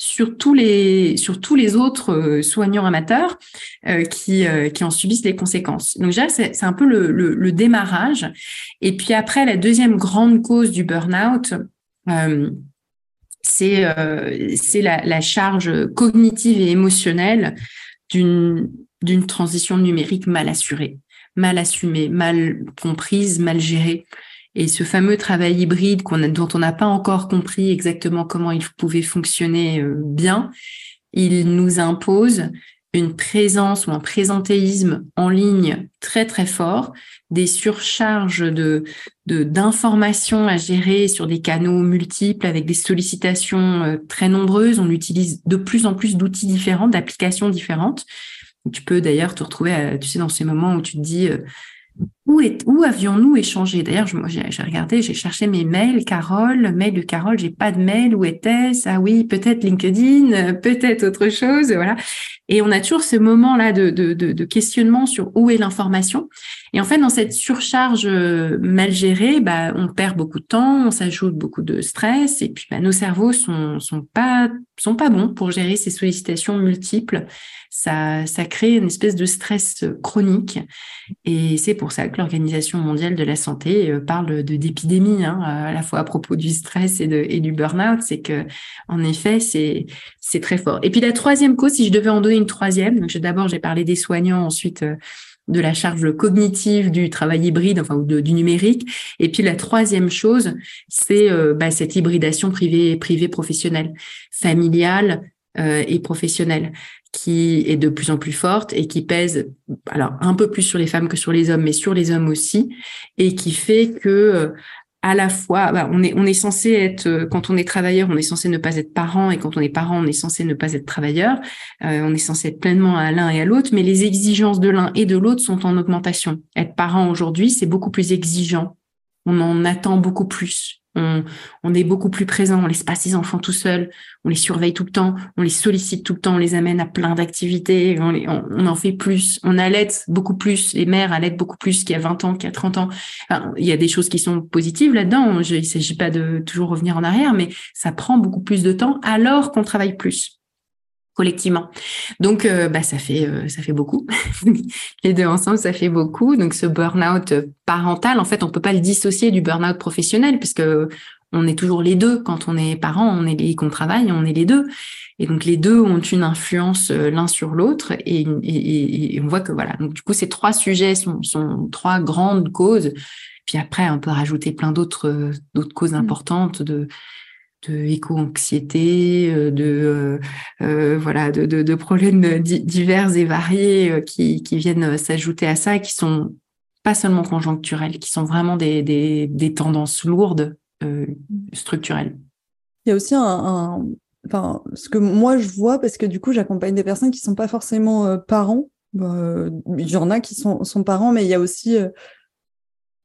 sur tous les autres euh, soignants amateurs euh, qui euh, qui en subissent les conséquences. Donc déjà c'est un peu le, démarrage et puis après la deuxième grande cause du burn-out c'est la charge cognitive et émotionnelle d'une d'une transition numérique mal assurée, mal assumée, mal comprise, mal gérée. Et ce fameux travail hybride qu'on a, dont on n'a pas encore compris exactement comment il pouvait fonctionner euh, bien, il nous impose une présence ou un présentéisme en ligne très très fort, des surcharges de d'informations à gérer sur des canaux multiples avec des sollicitations euh, très nombreuses. On utilise de plus en plus d'outils différents, d'applications différentes. Tu peux d'ailleurs te retrouver, tu sais, dans ces moments où tu te dis, euh, où, avions-nous échangé? D'ailleurs, j'ai regardé, j'ai cherché mes mails, Carole, mail de Carole, j'ai pas de mail, où était-ce? Ah oui, peut-être LinkedIn, peut-être autre chose, voilà. Et on a toujours ce moment-là de, questionnement sur où est l'information. Et en fait, dans cette surcharge euh, mal gérée, bah, on perd beaucoup de temps, on s'ajoute beaucoup de stress, et puis bah, nos cerveaux sont, sont pas bons pour gérer ces sollicitations multiples ça, ça crée une espèce de stress chronique. Et c'est pour ça que l'Organisation mondiale de la santé euh, parle de d'épidémie, hein, à la fois à propos du stress et, de, et du burn-out. C'est que, en effet, c'est très fort. Et puis la troisième cause, si je devais en donner une troisième, d'abord j'ai parlé des soignants, ensuite euh, de la charge cognitive du travail hybride, enfin ou du numérique. Et puis la troisième chose, c'est euh, bah, cette hybridation privée privée professionnelle, familiale et professionnelle qui est de plus en plus forte et qui pèse alors un peu plus sur les femmes que sur les hommes, mais sur les hommes aussi, et qui fait que euh, à la fois, bah, on est on est censé être euh, quand on est travailleur, on est censé ne pas être parent, et quand on est parent, on est censé ne pas être travailleur. Euh, on est censé être pleinement à l'un et à l'autre, mais les exigences de l'un et de l'autre sont en augmentation. Être parent aujourd'hui, c'est beaucoup plus exigeant. On en attend beaucoup plus. On, est beaucoup plus présent, on laisse pas ses enfants tout seuls, on les surveille tout le temps, on les sollicite tout le temps, on les amène à plein d'activités, on, en fait plus, on allait beaucoup plus, les mères allaitent beaucoup plus qu'il y a 20 ans, qu'il y a 30 ans. il y a des choses qui sont positives là-dedans, il ne s'agit pas de toujours revenir en arrière, mais ça prend beaucoup plus de temps alors qu'on travaille plus collectivement. Donc, euh, bah, ça fait euh, ça fait beaucoup. Les deux ensemble, ça fait beaucoup. Donc, ce burn-out parental, en fait, on peut pas le dissocier du burn-out professionnel puisque on est toujours les deux quand on est parent, on est qu'on travaille, on est les deux. Et donc les deux ont une influence l'un sur l'autre et, on voit que voilà. Donc du coup ces trois sujets sont, sont trois grandes causes. Puis après on peut rajouter plein d'autres d'autres causes mmh. importantes de de éco-anxiété, euh, de euh, euh, voilà, de, de, problèmes divers et variés qui, qui viennent s'ajouter à ça et qui sont pas seulement conjoncturels, qui sont vraiment des, des, tendances lourdes structurelles. Il y a aussi un, enfin, ce que moi je vois, parce que du coup j'accompagne des personnes qui sont pas forcément parents. il y en a qui sont, sont parents, mais il y a aussi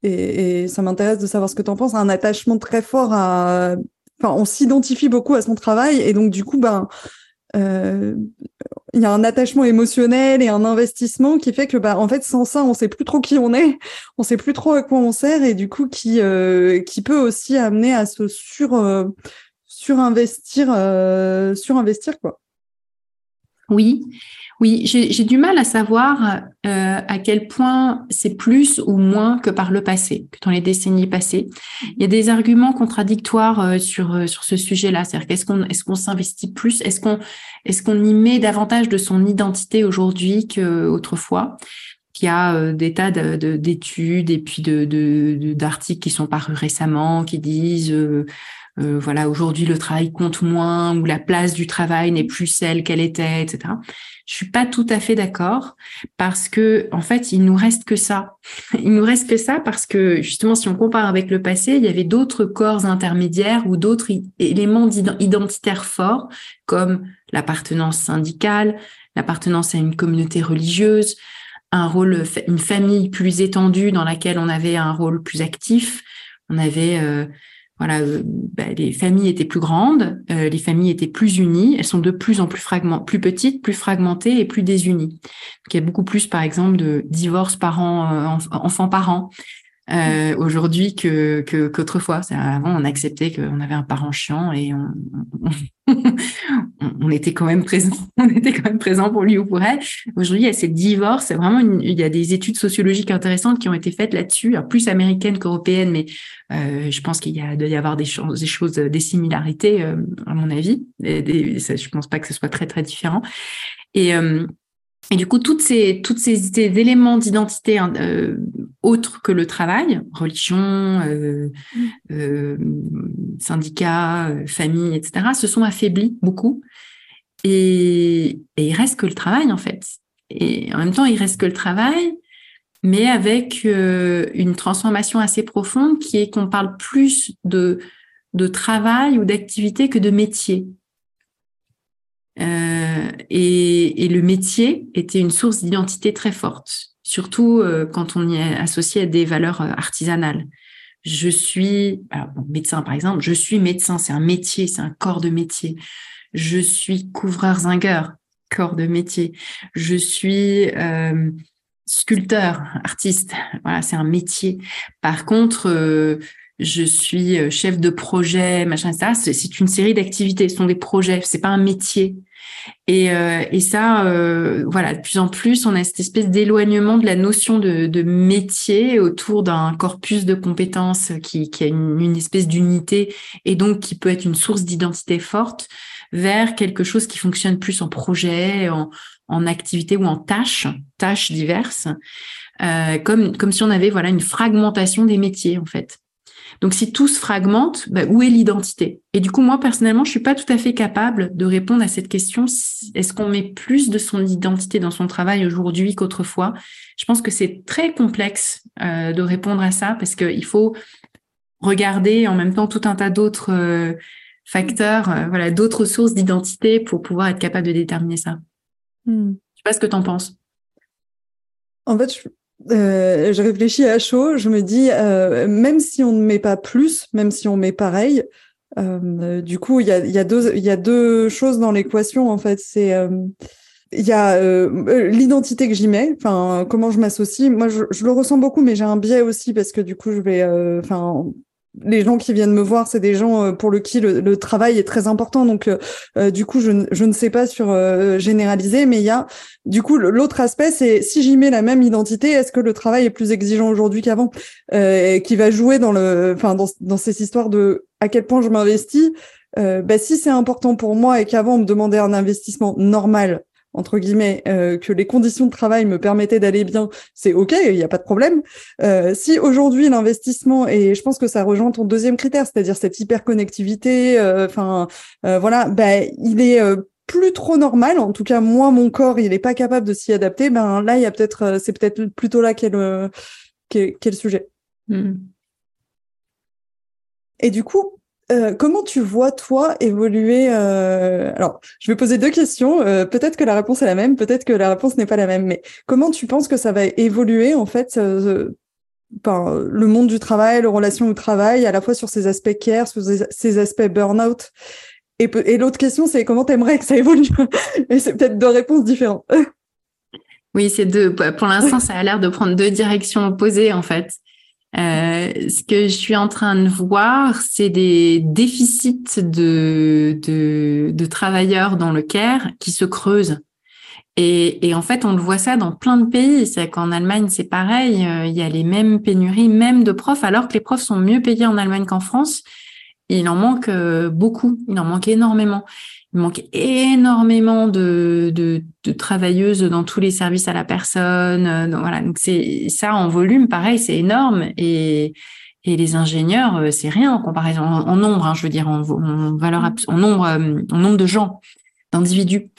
et, et, ça m'intéresse de savoir ce que tu en penses, un attachement très fort à on s'identifie beaucoup à son travail et donc du coup, ben, euh, il y a un attachement émotionnel et un investissement qui fait que, bah, en fait, sans ça, on sait plus trop qui on est, on sait plus trop à quoi on sert et du coup, qui euh, qui peut aussi amener à se sur euh, surinvestir, surinvestir quoi. Oui, oui, j'ai du mal à savoir euh, à quel point c'est plus ou moins que par le passé, que dans les décennies passées. Il y a des arguments contradictoires euh, sur euh, sur ce sujet-là. C'est-à-dire qu'est-ce qu'on est-ce qu'on s'investit plus, est-ce qu'on est-ce qu'on y met davantage de son identité aujourd'hui qu'autrefois il y a des tas d'études et puis de d'articles qui sont parus récemment qui disent euh, voilà, aujourd'hui le travail compte moins ou la place du travail n'est plus celle qu'elle était, etc. Je suis pas tout à fait d'accord parce que en fait il nous reste que ça. Il nous reste que ça parce que justement si on compare avec le passé, il y avait d'autres corps intermédiaires ou d'autres éléments identitaires forts comme l'appartenance syndicale, l'appartenance à une communauté religieuse, un rôle, une famille plus étendue dans laquelle on avait un rôle plus actif. On avait euh, voilà, euh, bah, les familles étaient plus grandes, euh, les familles étaient plus unies, elles sont de plus en plus fragment, plus petites, plus fragmentées et plus désunies. Donc, il y a beaucoup plus, par exemple, de divorces parents, euh, enfants parents, euh, aujourd'hui que qu'autrefois. Avant, on acceptait qu'on avait un parent chiant et on, on, était quand même présent. On était quand même présent pour lui ou pour elle. Aujourd'hui, il y a ces divorces. Vraiment, il y a des études sociologiques intéressantes qui ont été faites là-dessus, plus américaines qu'européennes, mais euh, je pense qu'il y a doit y avoir des choses, des choses, des similarités euh, à mon avis. Et des, je pense pas que ce soit très très différent. Et euh, et du coup, toutes ces, toutes ces, éléments d'identité hein, euh, autres que le travail, religion, euh, mm. euh, syndicat, euh, famille, etc., se sont affaiblis beaucoup. Et, et, il reste que le travail, en fait. Et en même temps, il reste que le travail, mais avec une transformation assez profonde qui est qu'on parle plus de, de travail ou d'activité que de métier. Euh, et, et, le métier était une source d'identité très forte, surtout euh, quand on y est associé à des valeurs euh, artisanales. Je suis alors, médecin, par exemple, je suis médecin, c'est un métier, c'est un corps de métier. Je suis couvreur-zingueur, corps de métier. Je suis euh, sculpteur, artiste, voilà, c'est un métier. Par contre, je suis euh, chef de projet, machin, ça, c'est une série d'activités, ce sont des projets, c'est pas un métier. Et, euh, ça, euh, voilà, de plus en plus, on a cette espèce d'éloignement de la notion de, métier autour d'un corpus de compétences qui, qui a une, espèce d'unité et donc qui peut être une source d'identité forte vers quelque chose qui fonctionne plus en projet, en, activité ou en tâches, tâches diverses, comme, comme si on avait voilà une fragmentation des métiers en fait. Donc, si tout se fragmente, bah, où est l'identité? Et du coup, moi, personnellement, je suis pas tout à fait capable de répondre à cette question. Est-ce qu'on met plus de son identité dans son travail aujourd'hui qu'autrefois? Je pense que c'est très complexe euh, de répondre à ça parce qu'il faut regarder en même temps tout un tas d'autres euh, facteurs, euh, voilà, d'autres sources d'identité pour pouvoir être capable de déterminer ça. Hmm. Je sais pas ce que tu en penses. En fait, je, euh, je réfléchis à chaud, je me dis, euh, même si on ne met pas plus, même si on met pareil, euh, du coup, il y a, y, a deux, y a deux choses dans l'équation, en fait. C'est euh, il y a euh, l'identité que j'y mets, enfin comment je m'associe. Moi, je, je, le ressens beaucoup, mais j'ai un biais aussi parce que du coup, je vais, enfin, les gens qui viennent me voir, c'est des gens euh, pour le qui le, travail est très important. Donc, euh, euh, du coup, je, ne sais pas sur généraliser, mais il y a du coup l'autre aspect, c'est si j'y mets la même identité, est-ce que le travail est plus exigeant aujourd'hui qu'avant, qui va jouer dans le, enfin dans, dans ces histoires de à quel point je m'investis? bah, si c'est important pour moi et qu'avant on me demandait un investissement normal, entre guillemets, euh, que les conditions de travail me permettaient d'aller bien, c'est OK, il n'y a pas de problème. Euh, si aujourd'hui l'investissement, et je pense que ça rejoint ton deuxième critère, c'est-à-dire cette hyperconnectivité, euh, enfin voilà, ben il est plus trop normal. En tout cas, moi, mon corps, il n'est pas capable de s'y adapter. Ben là, il y a peut-être, c'est peut-être plutôt là qu'est le, qu'est, sujet. Hmm. Et du coup, euh, comment tu vois toi évoluer euh... Alors, je vais poser deux questions. Euh, peut-être que la réponse est la même, peut-être que la réponse n'est pas la même. Mais comment tu penses que ça va évoluer en fait euh, le monde du travail, les relations au travail, à la fois sur ces aspects care, sur ces aspects burn-out? Et, et l'autre question, c'est comment t'aimerais que ça évolue? Et c'est peut-être deux réponses différentes. Oui, c'est deux. Pour l'instant, ça a l'air de prendre deux directions opposées en fait. Euh, ce que je suis en train de voir, c'est des déficits de, de, de, travailleurs dans le care qui se creusent. Et, et, en fait, on le voit ça dans plein de pays. C'est qu'en Allemagne, c'est pareil. Euh, il y a les mêmes pénuries, même de profs, alors que les profs sont mieux payés en Allemagne qu'en France. Il en manque euh, beaucoup. Il en manque énormément. Il manque énormément de, de, de, travailleuses dans tous les services à la personne. Euh, donc voilà, donc c'est ça en volume, pareil, c'est énorme. Et, et les ingénieurs, euh, c'est rien en comparaison en, nombre, hein, je veux dire en, en valeur, mm. en nombre, euh, en nombre de gens, d'individus.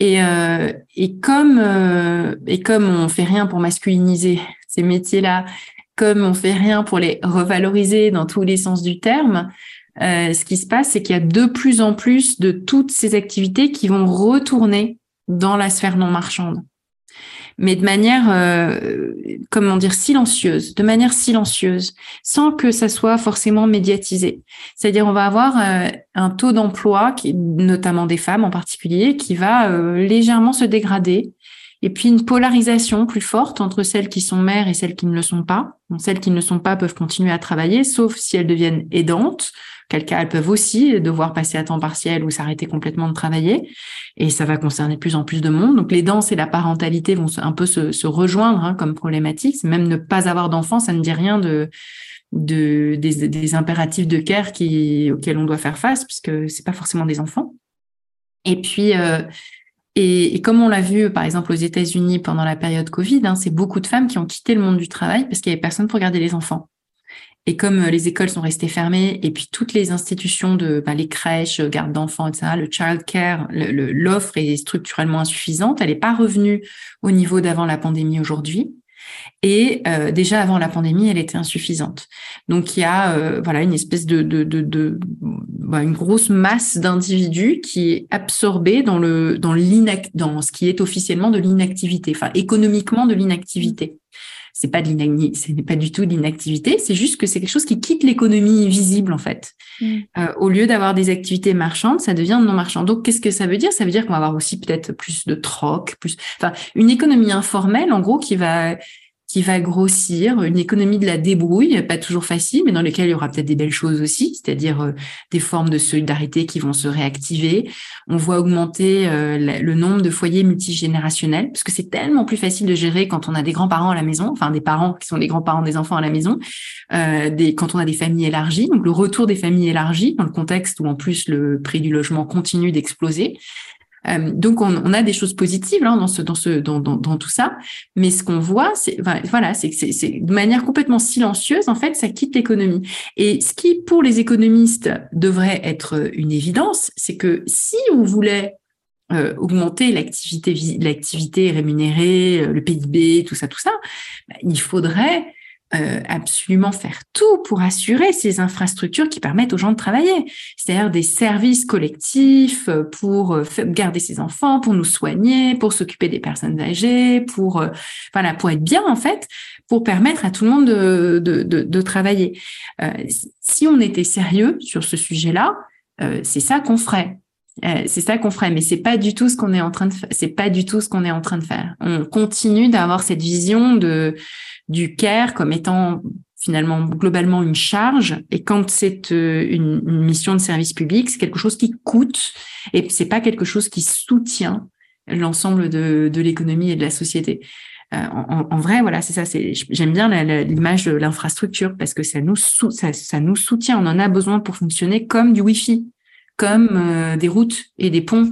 Et, euh, et comme et comme on fait rien pour masculiniser ces métiers-là, comme on fait rien pour les revaloriser dans tous les sens du terme, euh, ce qui se passe, c'est qu'il y a de plus en plus de toutes ces activités qui vont retourner dans la sphère non marchande, mais de manière, euh, comment dire, silencieuse, de manière silencieuse, sans que ça soit forcément médiatisé. C'est-à-dire, on va avoir euh, un taux d'emploi, notamment des femmes en particulier, qui va légèrement se dégrader. Et puis une polarisation plus forte entre celles qui sont mères et celles qui ne le sont pas. celles qui ne le sont pas peuvent continuer à travailler, sauf si elles deviennent aidantes elles peuvent aussi devoir passer à temps partiel ou s'arrêter complètement de travailler. Et ça va concerner plus en plus de monde. Donc les danses et la parentalité vont un peu se, rejoindre hein, comme problématique. Même ne pas avoir d'enfants, ça ne dit rien de, de des, impératifs de care auxquels on doit faire face, puisque c'est pas forcément des enfants. Et puis euh, et, comme on l'a vu, par exemple, aux États-Unis pendant la période Covid, hein, c'est beaucoup de femmes qui ont quitté le monde du travail parce qu'il y avait personne pour garder les enfants. Et comme euh, les écoles sont restées fermées, et puis toutes les institutions de bah, les crèches, euh, garde d'enfants, etc., le child care, l'offre est structurellement insuffisante. Elle n'est pas revenue au niveau d'avant la pandémie aujourd'hui. Et euh, déjà avant la pandémie, elle était insuffisante. Donc il y a voilà une espèce de, de, de, de bah, une grosse masse d'individus qui est absorbée dans le dans l'inac dans ce qui est officiellement de l'inactivité, enfin économiquement de l'inactivité c'est pas de ce n'est pas du tout de l'inactivité, c'est juste que c'est quelque chose qui quitte l'économie visible en fait. Mm. Euh, au lieu d'avoir des activités marchandes, ça devient non marchand. Donc qu'est-ce que ça veut dire? Ça veut dire qu'on va avoir aussi peut-être plus de troc, plus, enfin une économie informelle en gros qui va qui va grossir, une économie de la débrouille, pas toujours facile, mais dans lesquelles il y aura peut-être des belles choses aussi, c'est-à-dire euh, des formes de solidarité qui vont se réactiver. On voit augmenter euh, le nombre de foyers multigénérationnels, parce que c'est tellement plus facile de gérer quand on a des grands-parents à la maison, enfin des parents qui sont les grands-parents des enfants à la maison, euh, des, quand on a des familles élargies, donc le retour des familles élargies, dans le contexte où en plus le prix du logement continue d'exploser, euh, donc on, a des choses positives hein, dans ce, dans, ce, dans, dans, tout ça, mais ce qu'on voit, c'est voilà, c'est de manière complètement silencieuse en fait, ça quitte l'économie. Et ce qui pour les économistes devrait être une évidence, c'est que si on voulait euh, augmenter l'activité l'activité rémunérée, euh, le PIB, tout ça, tout ça, bah, il faudrait euh, absolument faire tout pour assurer ces infrastructures qui permettent aux gens de travailler, c'est-à-dire des services collectifs euh, pour euh, garder ses enfants, pour nous soigner, pour s'occuper des personnes âgées, pour voilà, pour être bien en fait, pour permettre à tout le monde de, de, travailler. si on était sérieux sur ce sujet-là, c'est ça qu'on ferait. c'est ça qu'on ferait, mais c'est pas du tout ce qu'on est en train de. C'est pas du tout ce qu'on est en train de faire. On continue d'avoir cette vision de du care comme étant finalement globalement une charge. Et quand c'est euh, une, mission de service public c'est quelque chose qui coûte et c'est pas quelque chose qui soutient l'ensemble de, de l'économie et de la société. Euh, en, en, vrai voilà c'est ça c'est j'aime bien l'image de l'infrastructure parce que ça nous ça, ça nous soutient. On en a besoin pour fonctionner comme du wifi comme des routes et des ponts.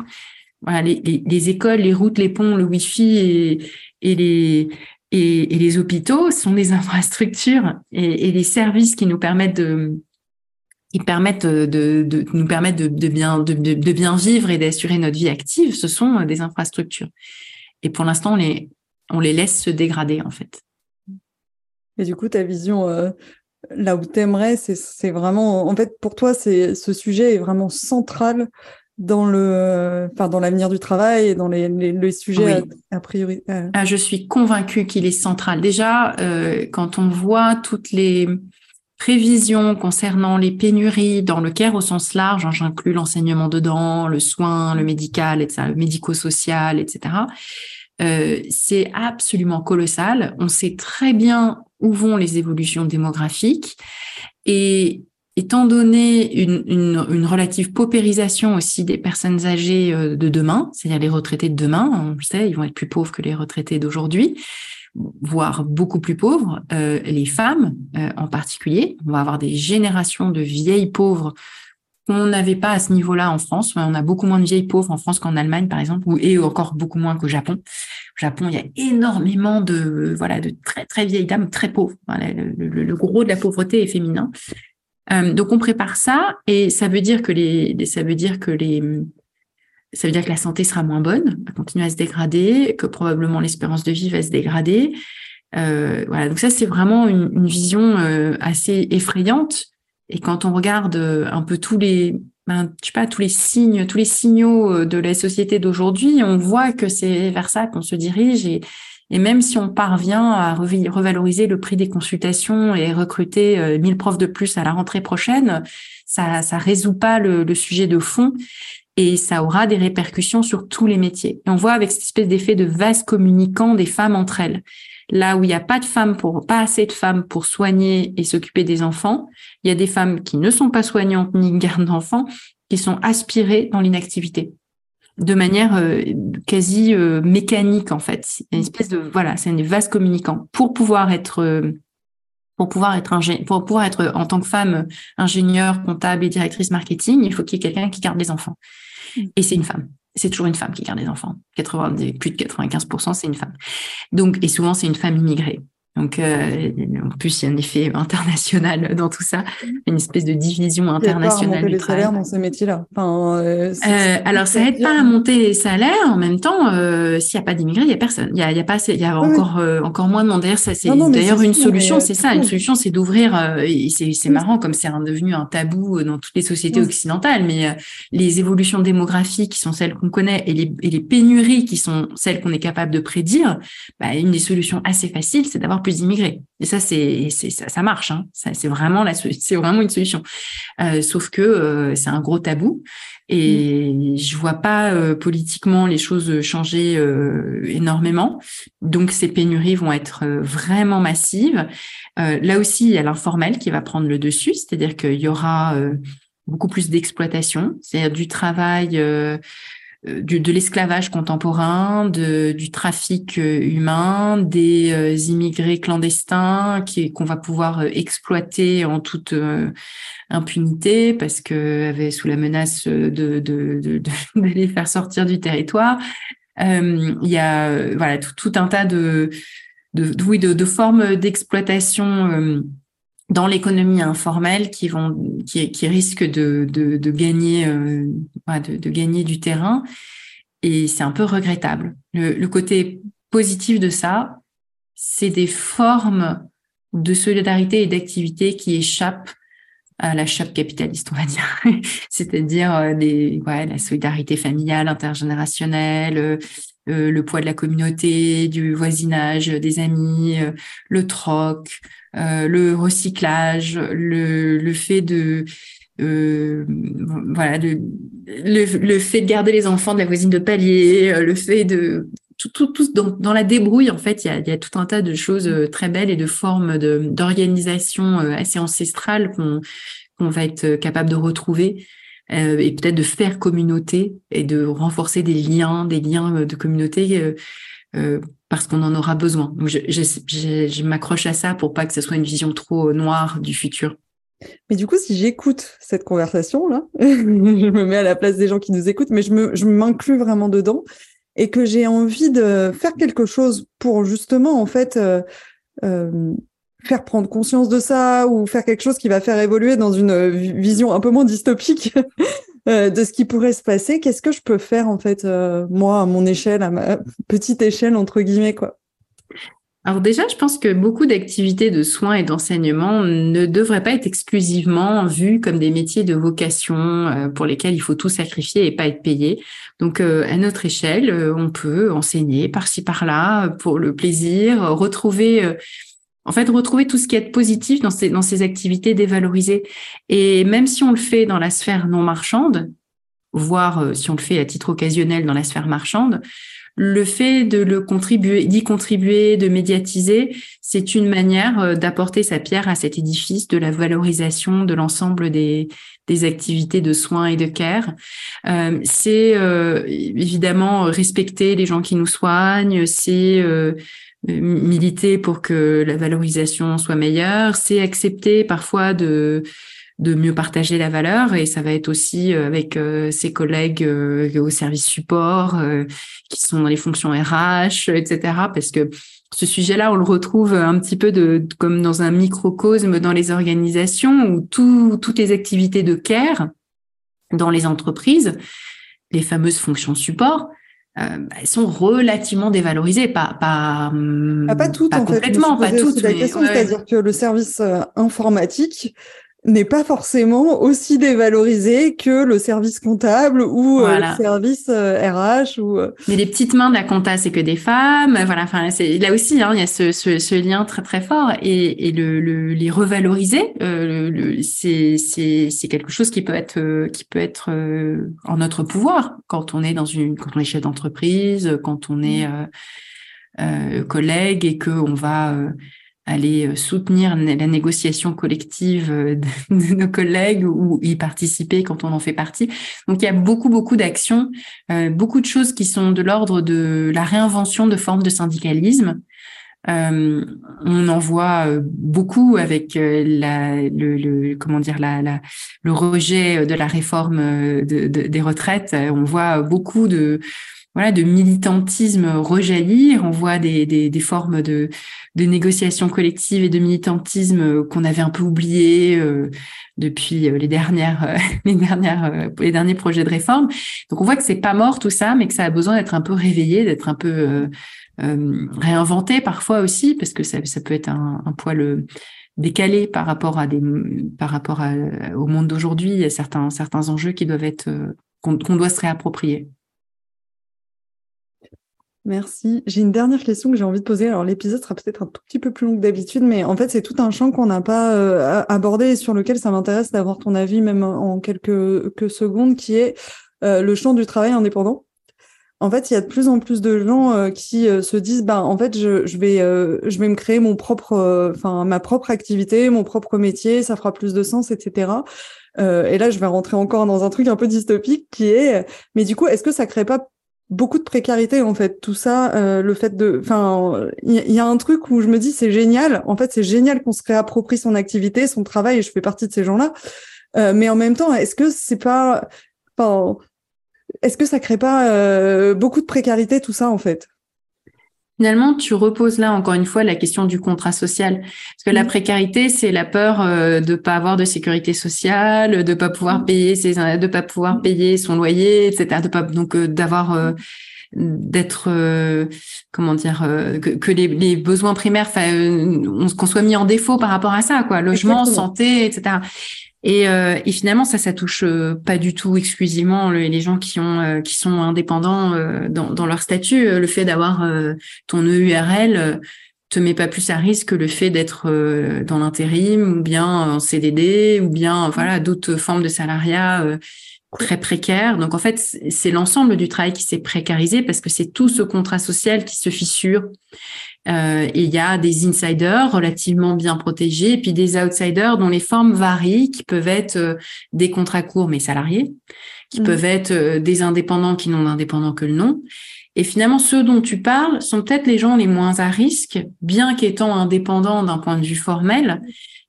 Voilà, les, écoles, les routes, les ponts, le Wi-Fi et, et les et, les hôpitaux sont des infrastructures et, et, les services qui nous permettent de qui permettent de, de nous permettre de, de bien de, de, bien vivre et d'assurer notre vie active, ce sont des infrastructures. Et pour l'instant, on les on les laisse se dégrader en fait. Et du coup, ta vision euh, là où tu aimerais, c'est vraiment en fait pour toi, c'est ce sujet est vraiment central dans le, enfin, dans l'avenir du travail et dans les, les, sujets à, priori. Ah, je suis convaincue qu'il est central. Déjà, euh, quand on voit toutes les prévisions concernant les pénuries dans le care au sens large, hein, j'inclus l'enseignement dedans, le soin, le médical, etc., le médico-social, etc. Euh, c'est absolument colossal. On sait très bien où vont les évolutions démographiques et étant donné une, une, une, relative paupérisation aussi des personnes âgées euh, de demain, c'est-à-dire les retraités de demain, on le sait, ils vont être plus pauvres que les retraités d'aujourd'hui, voire beaucoup plus pauvres, euh, les femmes euh, en particulier. On va avoir des générations de vieilles pauvres qu'on n'avait pas à ce niveau-là en France. On a beaucoup moins de vieilles pauvres en France qu'en Allemagne, par exemple, et encore beaucoup moins qu'au Japon. Au Japon, il y a énormément de voilà de très très vieilles dames très pauvres. le, le, gros de la pauvreté est féminin. Euh, donc on prépare ça et ça veut dire que les, ça veut dire que les, ça veut dire que la santé sera moins bonne, va continuer à se dégrader, que probablement l'espérance de vie va se dégrader. Euh, voilà, donc ça c'est vraiment une, vision euh, assez effrayante. Et quand on regarde euh, un peu tous les, ben, je sais pas, tous les signes, tous les signaux de la société d'aujourd'hui, on voit que c'est vers ça qu'on se dirige et même si on parvient à revaloriser le prix des consultations et recruter 1000 euh, profs de plus à la rentrée prochaine, ça ça résout pas le, sujet de fond et ça aura des répercussions sur tous les métiers. Et on voit avec cette espèce d'effet de vase communicant des femmes entre elles. Là où il n'y a pas de femmes pas assez de femmes pour soigner et s'occuper des enfants, il y a des femmes qui ne sont pas soignantes ni gardent d'enfants, qui sont aspirées dans l'inactivité de manière euh, quasi euh, mécanique en fait. C'est une espèce de voilà, c'est un vase communicant pour pouvoir être euh, pour pouvoir être pour pouvoir être en tant que femme ingénieure, comptable et directrice marketing, il faut qu'il y ait quelqu'un qui garde les enfants. Mm. Et c'est une femme. C'est toujours une femme qui garde les enfants. 80, plus de 95%, c'est une femme. Donc, et souvent, c'est une femme immigrée. Donc, euh, en plus, il y a un effet international dans tout ça, une espèce de division internationale du les salaires dans ces métiers-là. Enfin, euh, euh, alors, ça aide pas à monter les salaires. En même temps, euh, s'il n'y a pas d'immigrés, il y a personne. Il y a, y a pas, il y a encore encore moins de monde. D'ailleurs, ça c'est d'ailleurs une solution. C'est ça, une solution, c'est d'ouvrir. et c'est c'est marrant comme c'est devenu un tabou dans toutes les sociétés occidentales. Mais les évolutions démographiques qui sont celles qu'on connaît et les, et les pénuries qui sont celles qu'on est capable de prédire, bah, une des solutions assez faciles, c'est d'avoir plus d'immigrés. Et ça, c'est, ça, ça, marche. Hein. c'est vraiment la, c'est vraiment une solution. Euh, sauf que euh, c'est un gros tabou et mmh. je vois pas euh, politiquement les choses changer énormément. Donc ces pénuries vont être vraiment massives. là aussi, il y a l'informel qui va prendre le dessus, c'est-à-dire qu'il y aura beaucoup plus d'exploitation, c'est-à-dire du travail du, de l'esclavage contemporain, de, du trafic euh, humain, des euh, immigrés clandestins qui qu'on va pouvoir exploiter en toute impunité parce que sous la menace de, de, de, de, les faire sortir du territoire. il y a voilà tout, tout, un tas de de, oui, de, de formes d'exploitation dans l'économie informelle qui vont qui, qui risquent de, de, de gagner euh, de, gagner du terrain et c'est un peu regrettable. Le, le côté positif de ça, c'est des formes de solidarité et d'activité qui échappent à la chape capitaliste, on va dire. C'est-à-dire euh, des, ouais, la solidarité familiale, intergénérationnelle, euh, euh, le poids de la communauté, du voisinage, des amis, le troc, euh, le recyclage, le, le fait de euh, voilà de, le, le, fait de garder les enfants de la voisine de palier, euh, le fait de tout, tout, dans, dans, la débrouille en fait il y a, y a tout un tas de choses euh, très belles et de formes d'organisation assez ancestrales qu'on qu'on va être capable de retrouver euh, et peut-être de faire communauté et de renforcer des liens des liens de communauté euh, parce qu'on en aura besoin. Je, m'accroche à ça pour pas que ce soit une vision trop noire du futur. Mais du coup, si j'écoute cette conversation-là, je me mets à la place des gens qui nous écoutent, mais je, m'inclus vraiment dedans et que j'ai envie de faire quelque chose pour justement, en fait, euh, euh, faire prendre conscience de ça ou faire quelque chose qui va faire évoluer dans une vision un peu moins dystopique euh, de ce qui pourrait se passer, qu'est-ce que je peux faire, en fait, euh, moi, à mon échelle, à ma petite échelle, entre guillemets, quoi? Alors déjà, je pense que beaucoup d'activités de soins et d'enseignement ne devraient pas être exclusivement vues comme des métiers de vocation euh, pour lesquels il faut tout sacrifier et pas être payé. Donc euh, à notre échelle, euh, on peut enseigner par-ci par-là pour le plaisir, retrouver en fait, retrouver tout ce qui est positif dans ces, dans ces activités dévalorisées. Et même si on le fait dans la sphère non marchande, voire si on le fait à titre occasionnel dans la sphère marchande, le fait de le contribuer, d'y contribuer, de médiatiser, c'est une manière euh, d'apporter sa pierre à cet édifice de la valorisation de l'ensemble des, des activités de soins et de care. Euh, c'est euh, évidemment respecter les gens qui nous soignent, c'est militer pour que la valorisation soit meilleure, c'est accepter parfois de de mieux partager la valeur et ça va être aussi euh, avec euh, ses collègues euh, au service support qui sont dans les fonctions RH, etc. Parce que ce sujet-là, on le retrouve un petit peu de, comme dans un microcosme dans les organisations où tout, toutes les activités de care dans les entreprises, les fameuses fonctions support, bah, elles sont relativement dévalorisées, pas pas ah, pas toutes en complètement, fait. pas toutes. c'est-à-dire que le service informatique n'est pas forcément aussi dévalorisé que le service comptable ou euh, le service RH euh, ou euh. mais les petites mains de la compta c'est que des femmes voilà enfin c'est là aussi hein, il y a ce, ce, ce, lien très très fort et, et le, le les revaloriser euh, c'est c'est c'est quelque chose qui peut être qui peut être en notre pouvoir quand on est dans une quand on est chef d'entreprise quand on est mmh. collègue et que on va aller euh, soutenir la négociation collective euh, de nos collègues ou y participer quand on en fait partie. Donc il y a beaucoup beaucoup d'actions, euh, beaucoup de choses qui sont de l'ordre de la réinvention de formes de syndicalisme. Euh, on en voit beaucoup avec la, le, le, comment dire la, la, le rejet de la réforme de, de, des retraites. On voit beaucoup de voilà, de militantisme rejaillir. On voit des, des, des formes de, de négociation collective et de militantisme qu'on avait un peu oublié euh, depuis euh, les dernières, euh, les dernières, les derniers projets de réforme. Donc on voit que c'est pas mort tout ça, mais que ça a besoin d'être un peu réveillé, d'être un peu réinventé parfois aussi, parce que ça, ça peut être un, un poil décalé par rapport à des, par rapport au monde d'aujourd'hui. Certains, certains enjeux qui doivent être qu'on doit se réapproprier. Merci. J'ai une dernière question que j'ai envie de poser. Alors l'épisode sera peut-être un tout petit peu plus long que d'habitude, mais en fait c'est tout un champ qu'on n'a pas euh, abordé et sur lequel ça m'intéresse d'avoir ton avis même en quelques que secondes, qui est euh, le champ du travail indépendant. En fait, il y a de plus en plus de gens euh, qui se disent, bah en fait je, je vais je vais me créer mon propre, enfin ma propre activité, mon propre métier, ça fera plus de sens, etc. et là, je vais rentrer encore dans un truc un peu dystopique qui est, mais du coup, est-ce que ça crée pas beaucoup de précarité en fait tout ça euh, le fait de enfin il y, a un truc où je me dis c'est génial. En fait c'est génial qu'on se réapproprie son activité son travail et je fais partie de ces gens-là. Euh, mais en même temps est-ce que c'est pas est-ce que ça crée pas euh, beaucoup de précarité tout ça en fait? Finalement, tu reposes là encore une fois la question du contrat social, parce que la mmh. précarité, c'est la peur euh, de pas avoir de sécurité sociale, de pas pouvoir mmh. payer ses, de pas pouvoir mmh. payer son loyer, etc. De pas donc euh, d'avoir euh, d'être comment dire que, les, besoins primaires qu'on soit mis en défaut par rapport à ça quoi logement santé etc et, euh, et, finalement, ça, ça touche euh, pas du tout exclusivement les gens qui ont euh, qui sont indépendants dans, leur statut. Le fait d'avoir ton EURL te met pas plus à risque que le fait d'être dans l'intérim ou bien en CDD ou bien voilà d'autres formes de salariat très précaires. Donc en fait, c'est l'ensemble du travail qui s'est précarisé parce que c'est tout ce contrat social qui se fissure Euh, et il y a des insiders relativement bien protégés, et puis des outsiders dont les formes varient, qui peuvent être euh, des contrats courts mais salariés, qui mmh. peuvent être euh, des indépendants qui n'ont d'indépendants que le nom. Et finalement, ceux dont tu parles sont peut-être les gens les moins à risque, bien qu'étant indépendants d'un point de vue formel,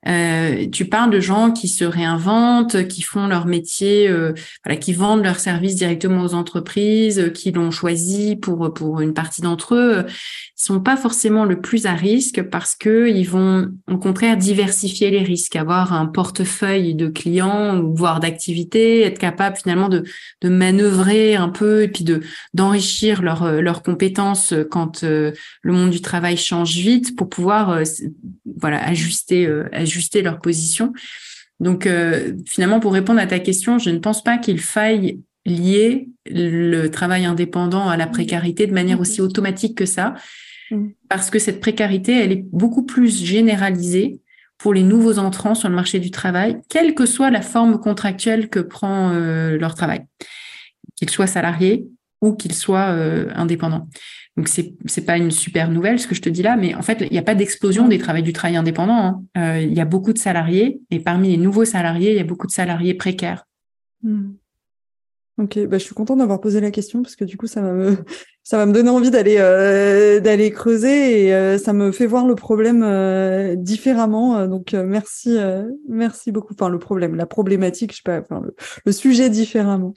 euh, tu parles de gens qui se réinventent, qui font leur métier, euh, qui vendent leurs services directement aux entreprises, euh, qui l'ont choisi pour pour une partie d'entre eux, sont pas forcément le plus à risque parce que ils vont au contraire diversifier les risques, avoir un portefeuille de clients voire d'activités, être capable finalement de de manœuvrer un peu et puis de d'enrichir leurs leurs compétences quand le monde du travail change vite pour pouvoir voilà ajuster ajuster leur position. Donc euh, finalement, pour répondre à ta question, je ne pense pas qu'il faille lier le travail indépendant à la précarité de manière aussi automatique que ça, mm. parce que cette précarité, elle est beaucoup plus généralisée pour les nouveaux entrants sur le marché du travail, quelle que soit la forme contractuelle que prend euh, leur travail, qu'ils soient salariés ou qu'ils soient euh, indépendants. Donc c'est c'est pas une super nouvelle ce que je te dis là, mais en fait il n'y a pas d'explosion des travails du travail indépendant. Hein. Euh, il y a beaucoup de salariés et parmi les nouveaux salariés, il y a beaucoup de salariés précaires. Ok, bah, je suis contente d'avoir posé la question parce que du coup ça va me ça va me donner envie d'aller euh, d'aller creuser et euh, ça me fait voir le problème euh, différemment. donc merci merci beaucoup. Enfin le problème, la problématique, je sais pas, enfin le, sujet différemment.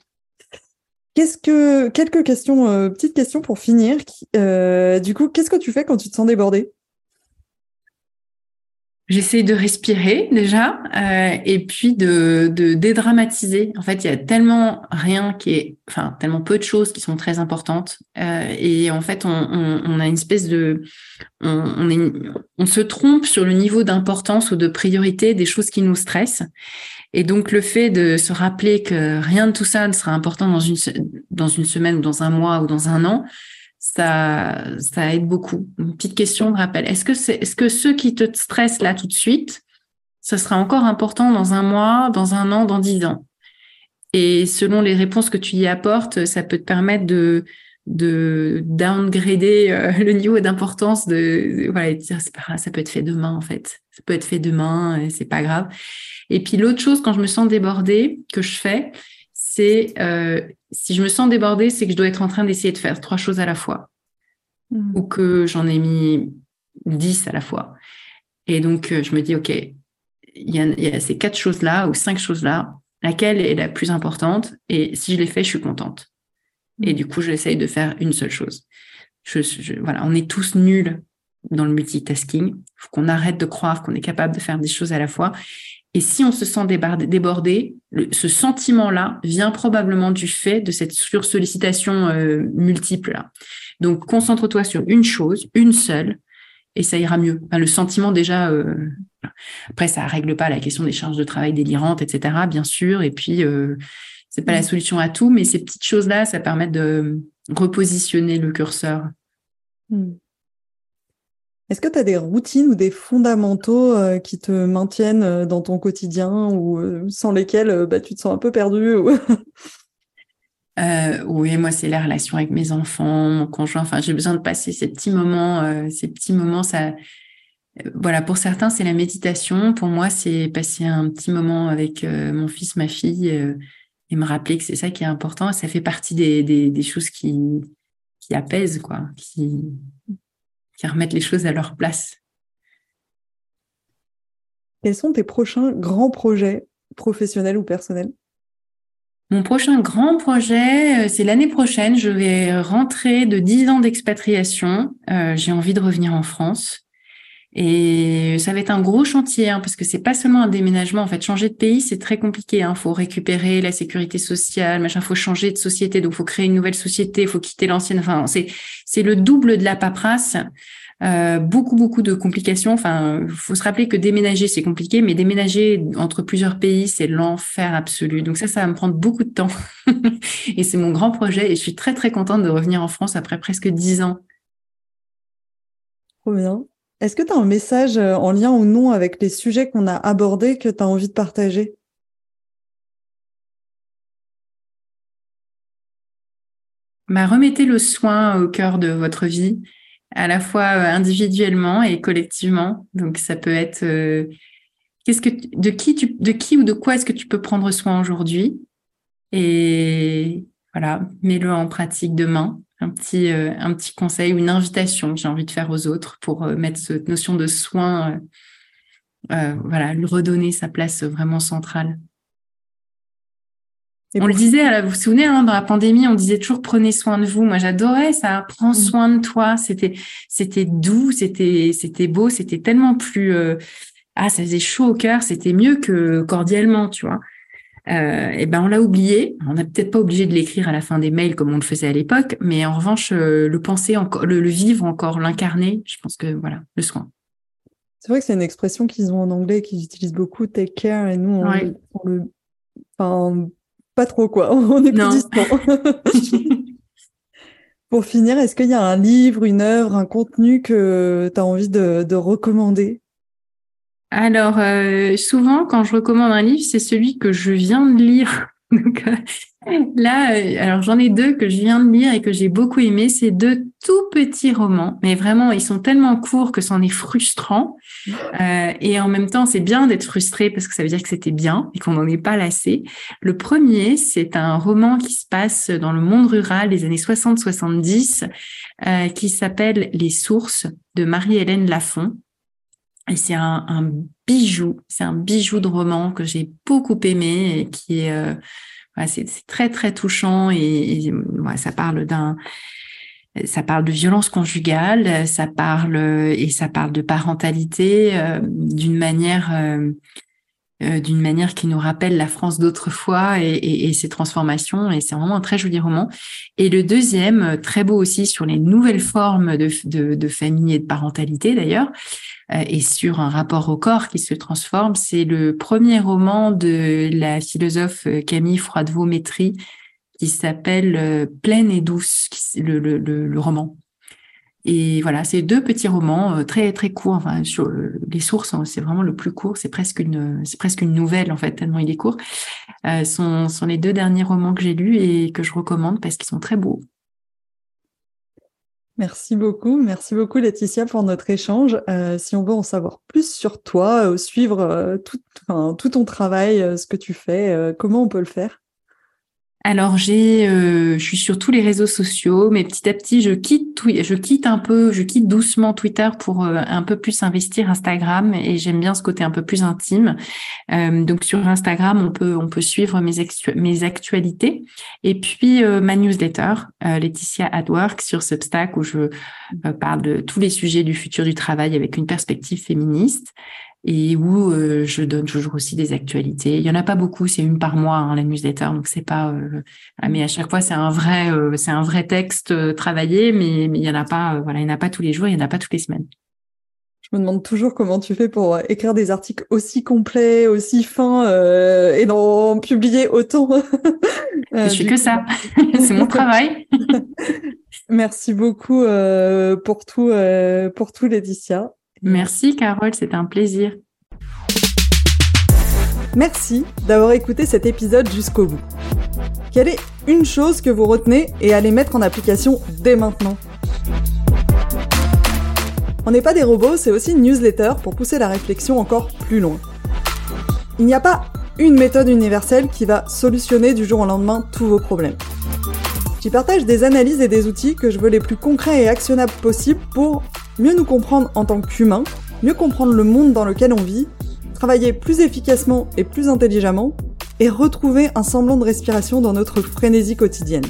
Qu'est-ce que quelques questions, euh, petites questions pour finir. Euh, du coup, qu'est-ce que tu fais quand tu te sens débordé J'essaie de respirer déjà euh, et puis de, dédramatiser. En fait, il y a tellement rien qui est, enfin, tellement peu de choses qui sont très importantes. et en fait, on, a une espèce de, on, on se trompe sur le niveau d'importance ou de priorité des choses qui nous stressent. Et donc le fait de se rappeler que rien de tout ça ne sera important dans une dans une semaine ou dans un mois ou dans un an, ça ça aide beaucoup. Une petite question de rappel. Est-ce que que ceux qui te stressent là tout de suite, ça sera encore important dans un mois, dans un an, dans dix ans? Et selon les réponses que tu y apportes, ça peut te permettre de de downgrader euh, le niveau d'importance de, voilà dire c'est pas ça peut être fait demain en fait ça peut être fait demain c'est pas grave et puis l'autre chose, quand je me sens débordée, que je fais, c'est euh, si je me sens débordée, c'est que je dois être en train d'essayer de faire trois choses à la fois. Hmm. Ou que j'en ai mis dix à la fois. Et donc, euh, je me dis, OK, il y, a, ces quatre choses-là ou cinq choses-là, laquelle est la plus importante? Et si je les fais, je suis contente. Et hmm. du coup, j'essaye de faire une seule chose. Je, voilà, on est tous nuls dans le multitasking. Il faut qu'on arrête de croire qu'on est capable de faire des choses à la fois. Et si on se sent débordé, ce sentiment-là vient probablement du fait de cette sursollicitation euh, multiple. Là. Donc, concentre-toi sur une chose, une seule, et ça ira mieux. le sentiment déjà. Euh, après, ça règle pas la question des charges de travail délirantes, etc. Bien sûr. Et puis, euh, c'est pas la solution à tout, mais ces petites choses-là, ça permet de repositionner le curseur. Mm. Est-ce que tu as des routines ou des fondamentaux euh, qui te maintiennent euh, dans ton quotidien ou euh, sans lesquels bah, tu te sens un peu perdu Oui, moi, c'est la relation avec mes enfants, mon conjoint. Enfin, j'ai besoin de passer ces petits moments. ces petits moments, ça. Voilà, pour certains, c'est la méditation. Pour moi, c'est passer un petit moment avec mon fils, ma fille, et me rappeler que c'est ça qui est important. Ça fait partie des, choses qui, qui apaisent, quoi, qui remettent les choses à leur place. Quels sont tes prochains grands projets professionnels ou personnels? Mon prochain grand projet, euh, c'est l'année prochaine. Je vais rentrer de 10 ans d'expatriation. Euh, j'ai envie de revenir en France. Et ça va être un gros chantier hein, parce que c'est pas seulement un déménagement. En fait, changer de pays, c'est très compliqué. Il hein. faut récupérer la sécurité sociale, machin. Faut changer de société, donc faut créer une nouvelle société. Faut quitter l'ancienne. Enfin, c'est c'est le double de la paperasse. Euh, beaucoup beaucoup de complications. Enfin, faut se rappeler que déménager c'est compliqué, mais déménager entre plusieurs pays c'est l'enfer absolu. Donc ça, ça va me prendre beaucoup de temps. et c'est mon grand projet. Et je suis très très contente de revenir en France après presque dix ans. Trop bien. Est-ce que tu as un message euh, en lien ou non avec les sujets qu'on a abordés que tu as envie de partager? Bah, Remettez le soin au cœur de votre vie à la fois individuellement et collectivement. Donc ça peut être qu'est-ce que de qui ou de quoi est-ce que tu peux prendre soin aujourd'hui? Et voilà, mets-le en pratique demain. Un petit, un petit conseil ou une invitation que j'ai envie de faire aux autres pour mettre cette notion de soin euh, voilà, lui redonner sa place vraiment centrale. on le disait, vous vous souvenez, hein, dans la pandémie, on disait toujours prenez soin de vous. Moi, j'adorais ça. Prends mm. soin de toi. C'était, c'était doux, c'était, c'était beau, c'était tellement plus. Euh, ah, ça faisait chaud au cœur. C'était mieux que cordialement, tu vois. Euh, et ben, on l'a oublié. On n'a peut-être pas obligé de l'écrire à la fin des mails comme on le faisait à l'époque, mais en revanche, le penser encore, le vivre encore, l'incarner. Je pense que voilà, le soin. C'est vrai que c'est une expression qu'ils ont en anglais, qu'ils utilisent beaucoup, take care, et nous, on, le. Enfin, pas trop, quoi. On est plus distant. Pour finir, est-ce qu'il y a un livre, une œuvre, un contenu que tu as envie de, recommander? Alors, euh, souvent, quand je recommande un livre, c'est celui que je viens de lire. Euh, là, euh, alors j'en ai deux que je viens de lire et que j'ai beaucoup aimé. C'est deux tout petits romans, mais vraiment, ils sont tellement courts que c'en est frustrant. Et en même temps, c'est bien d'être frustré parce que ça veut dire que c'était bien et qu'on n'en est pas lassé. Le premier, c'est un roman qui se passe dans le monde rural des années 60-70, euh, qui s'appelle Les Sources de Marie-Hélène Lafont. Et c'est un, un, bijou, c'est un bijou de roman que j'ai beaucoup aimé et qui est, euh, c'est très très touchant et, ça parle d'un, ça parle de violence conjugale, ça parle et ça parle de parentalité euh, d'une manière euh, euh, d'une manière qui nous rappelle la France d'autrefois et, et, et, ses transformations. Et c'est vraiment un très joli roman. Et le deuxième, euh, très beau aussi sur les nouvelles formes de, de, de famille et de parentalité d'ailleurs, et sur un rapport au corps qui se transforme, c'est le premier roman de la philosophe Camille Froidevaux-Métry qui s'appelle Pleine et douce, le, le, le roman. Et voilà, c'est deux petits romans euh, très très courts. Enfin, sur les sources, hein, c'est vraiment le plus court. C'est presque une, c'est presque une nouvelle en fait tellement il est court. Euh, sont sont les deux derniers romans que j'ai lus et que je recommande parce qu'ils sont très beaux. Merci beaucoup, merci beaucoup Laetitia pour notre échange. Euh, si on veut en savoir plus sur toi, euh, suivre enfin, tout ton travail, ce que tu fais, comment on peut le faire? Alors j'ai, euh, je suis sur tous les réseaux sociaux, mais petit à petit je quitte, je quitte un peu, je quitte doucement Twitter pour euh, un peu plus investir Instagram et j'aime bien ce côté un peu plus intime. Euh, donc sur Instagram on peut on peut suivre mes mes actualités et puis ma newsletter Laetitia at Work sur Substack où je parle de tous les sujets du futur du travail avec une perspective féministe et où euh, je donne toujours aussi des actualités. Il y en a pas beaucoup, c'est une par mois hein, la newsletter, donc c'est pas. Euh, mais à chaque fois c'est un vrai, euh, c'est un vrai texte travaillé, mais, mais il y en a pas, voilà, il y en a pas tous les jours, il y en a pas toutes les semaines. Je me demande toujours comment tu fais pour écrire des articles aussi complets, aussi fins et d'en publier autant. je fais que ça, c'est mon travail. Merci beaucoup pour tout, pour tout, Laetitia. Merci Carole, c'était un plaisir. Merci d'avoir écouté cet épisode jusqu'au bout. Quelle est une chose que vous retenez et allez mettre en application dès maintenant? On n'est pas des robots, c'est aussi une newsletter pour pousser la réflexion encore plus loin. Il n'y a pas une méthode universelle qui va solutionner du jour au lendemain tous vos problèmes. J'y partage des analyses et des outils que je veux les plus concrets et actionnables possibles pour mieux nous comprendre en tant qu'humains, mieux comprendre le monde dans lequel on vit, travailler plus efficacement et plus intelligemment, et retrouver un semblant de respiration dans notre frénésie quotidienne.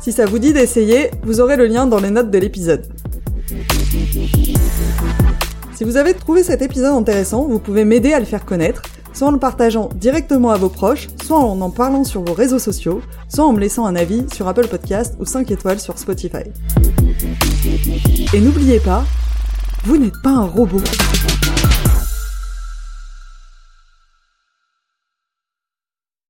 Si ça vous dit d'essayer, vous aurez le lien dans les notes de l'épisode. Si vous avez trouvé cet épisode intéressant, vous pouvez m'aider à le faire connaître, soit en le partageant directement à vos proches, soit en en parlant sur vos réseaux sociaux, soit en me laissant un avis sur Apple Podcast ou 5 étoiles sur Spotify. Et n'oubliez pas, vous n'êtes pas un robot.